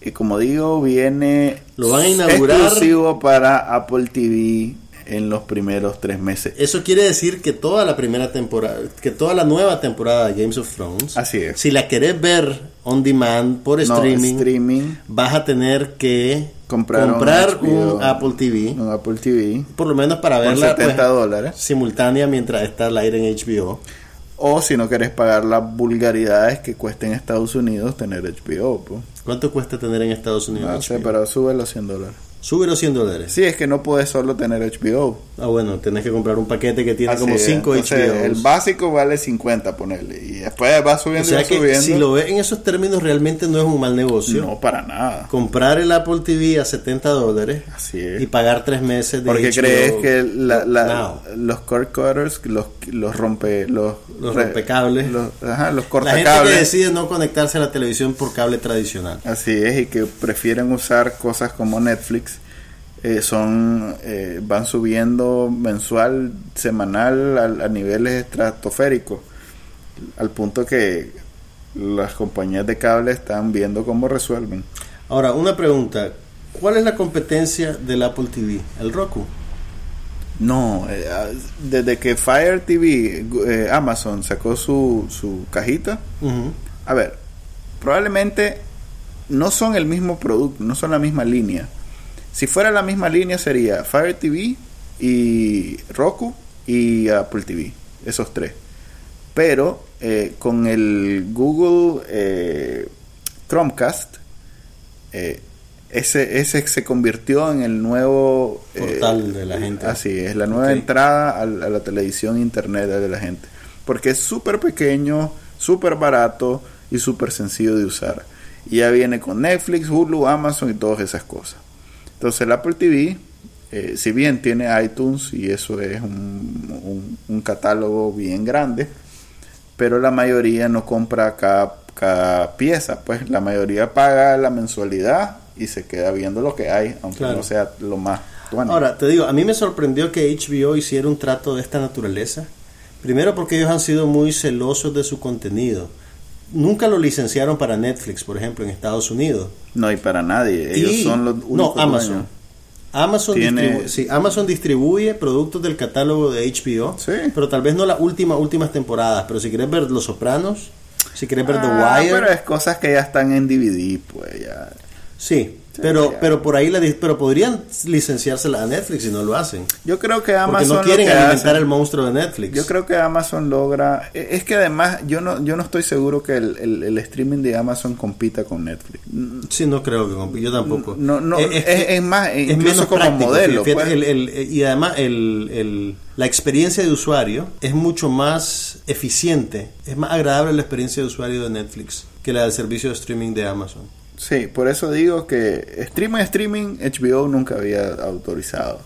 y como digo, viene Lo van a inaugurar. exclusivo para Apple TV en los primeros tres meses. Eso quiere decir que toda la primera temporada, que toda la nueva temporada de Games of Thrones, Así es. si la querés ver on demand por No, streaming, streaming, vas a tener que Comprar un comprar un, HBO. Apple TV, un Apple TV por lo menos para verla 70 pues, dólares. simultánea mientras está al aire en HBO. O si no querés pagar las vulgaridades que cuesta en Estados Unidos tener HBO. Pues. ¿Cuánto cuesta tener en Estados Unidos? No sé, HBO? pero sube los 100 dólares. Sube los 100 dólares. Sí, es que no puedes solo tener HBO. Ah, bueno, tenés que comprar un paquete que tiene Así como es. 5 Entonces, HBO. El básico vale 50, ponerle. Y después va O subiendo sea y va que subiendo. si lo ves en esos términos realmente no es un mal negocio. No, para nada. Comprar el Apple TV a 70 dólares Así es. y pagar tres meses de Porque HBO crees que la- la- los cord cutters, los, los rompe... Los, Los rompecables. Los, ajá, los La gente que cortacables. decide no conectarse a la televisión por cable tradicional. Así es, y que prefieren usar cosas como Netflix, eh, son eh, van subiendo mensual, semanal a, a niveles estratosféricos, al punto que las compañías de cable están viendo cómo resuelven. Ahora, una pregunta. ¿Cuál es la competencia del Apple TV? ¿El Roku? No, eh, ah, desde que Fire TV, eh, Amazon sacó su, su cajita, a ver, probablemente no son el mismo producto, no son la misma línea. Si fuera la misma línea sería Fire TV y Roku y Apple TV, esos tres. Pero eh, con el Google eh, Chromecast, eh, ese, ese se convirtió en el nuevo Portal de la gente. Así es, la nueva entrada a, la a la televisión internet de la gente. Porque es súper pequeño, súper barato y súper sencillo de usar. Y ya viene con Netflix, Hulu, Amazon y todas esas cosas. Entonces el Apple TV, eh, si bien tiene iTunes y eso es un, un- un catálogo bien grande, pero la mayoría no compra cada, cada pieza, pues la mayoría paga la mensualidad y se queda viendo lo que hay, aunque Claro. no sea lo más tuani. Ahora, te digo, a mí me sorprendió que HBO hiciera un trato de esta naturaleza. Primero porque ellos han sido muy celosos de su contenido. Nunca lo licenciaron para Netflix, por ejemplo, en Estados Unidos. No, y para nadie. Ellos Y- son los únicos No, Amazon. dueños. Amazon, Tiene- distribu- sí, Amazon distribuye productos del catálogo de HBO, Sí. pero tal vez no las últimas últimas temporadas. Pero si quieres ver Los Sopranos, si quieres ver The Ah, Wire, Pero es cosas que ya están en DVD, pues ya. Sí, pero pero por ahí la pero podrían licenciársela a Netflix y no lo hacen, Yo creo que porque Amazon. no lo quieren alimentar el monstruo de Netflix. Yo creo que Amazon logra. e- Es que además, yo no, yo no estoy seguro que el, el- el streaming de Amazon compita con Netflix. Sí, no creo que comp- yo tampoco. No, no, es, que es más, es incluso menos como práctico, modelo. fíjate, pues. el- el- y además el, el- la experiencia de usuario es mucho más eficiente, es más agradable la experiencia de usuario de Netflix que la del servicio de streaming de Amazon. Sí, por eso digo que streaming, streaming, HBO nunca había autorizado.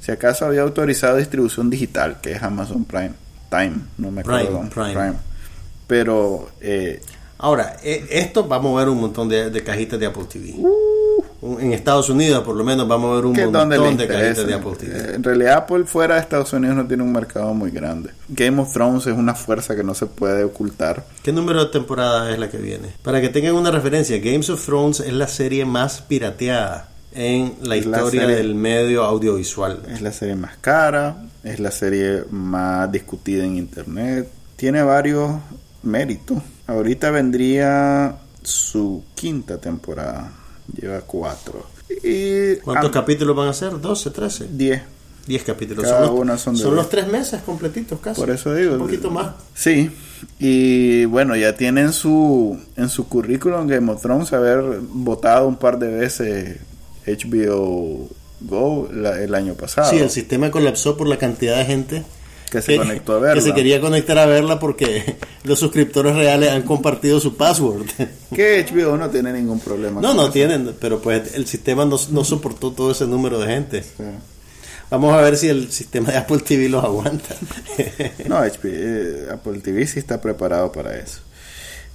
Si acaso había autorizado distribución digital, que es Amazon Prime. Time, no me acuerdo. Prime, Prime. Pero, eh, Ahora, eh, esto va a mover un montón de, de cajitas de Apple TV. Un- En Estados Unidos, por lo menos, vamos a ver un montón de interesa. de Apple TV. Eh, En realidad, Apple fuera de Estados Unidos no tiene un mercado muy grande. Game of Thrones es una fuerza que no se puede ocultar. ¿Qué número de temporadas es la que viene? Para que tengan una referencia, Games of Thrones es la serie más pirateada en la Es la historia serie- del medio audiovisual. Es la serie más cara, es la serie más discutida en internet. Tiene varios méritos. Ahorita vendría su quinta temporada. Lleva cuatro. Y ¿Cuántos capítulos van a ser? ¿12, 13? diez. 10 capítulos. Cada son los, son son los tres meses completitos casi. Por eso digo. Un poquito más. Sí. Y bueno, ya tienen su en su currículum Game of Thrones haber votado un par de veces HBO Go la- el año pasado. Sí, el sistema colapsó por la cantidad de gente que se conectó a verla. que se quería conectar a verla porque los suscriptores reales han compartido su password. Que HBO no tiene ningún problema. No, no eso. tienen, pero pues el sistema no, no soportó todo ese número de gente. Sí. Vamos a ver si el sistema de Apple TV los aguanta. no, HP, eh, Apple TV sí está preparado para eso.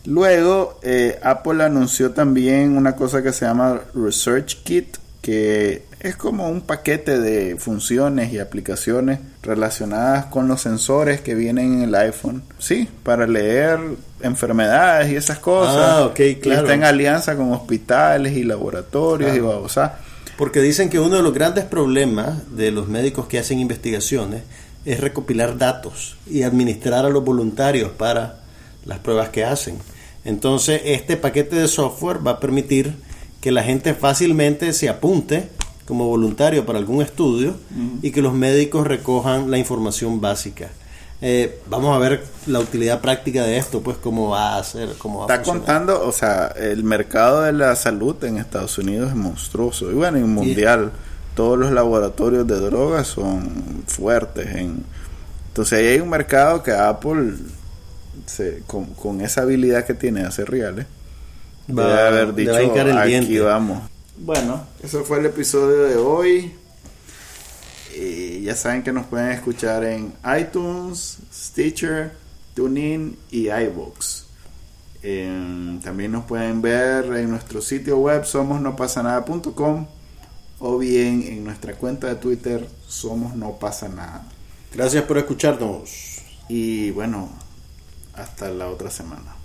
Luego, eh, Apple anunció también una cosa que se llama Research Kit, que es como un paquete de funciones y aplicaciones relacionadas con los sensores que vienen en el iPhone. Sí, para leer enfermedades y esas cosas. Ah, ok, claro. está en alianza con hospitales y laboratorios y Porque dicen que uno de los grandes problemas de los médicos que hacen investigaciones es recopilar datos y administrar a los voluntarios para las pruebas que hacen. Entonces, este paquete de software va a permitir que la gente fácilmente se apunte como voluntario para algún estudio y que los médicos recojan la información básica. Eh, vamos a ver la utilidad práctica de esto, pues cómo va a ser, cómo Está contando, o sea, el mercado de la salud en Estados Unidos es monstruoso y bueno, en mundial todos los laboratorios de drogas son fuertes. En, entonces ahí hay un mercado que Apple, se, con, esa habilidad que tiene de hacer reales, va, haber dicho, aquí vamos. Bueno, eso fue el episodio de hoy. Y ya saben que nos pueden escuchar en iTunes, Stitcher, TuneIn y iVoox. Em, también nos pueden ver en nuestro sitio web somosnopasanada.com o bien en nuestra cuenta de Twitter somos no pasa nada. Gracias por escucharnos. Y bueno, hasta la otra semana.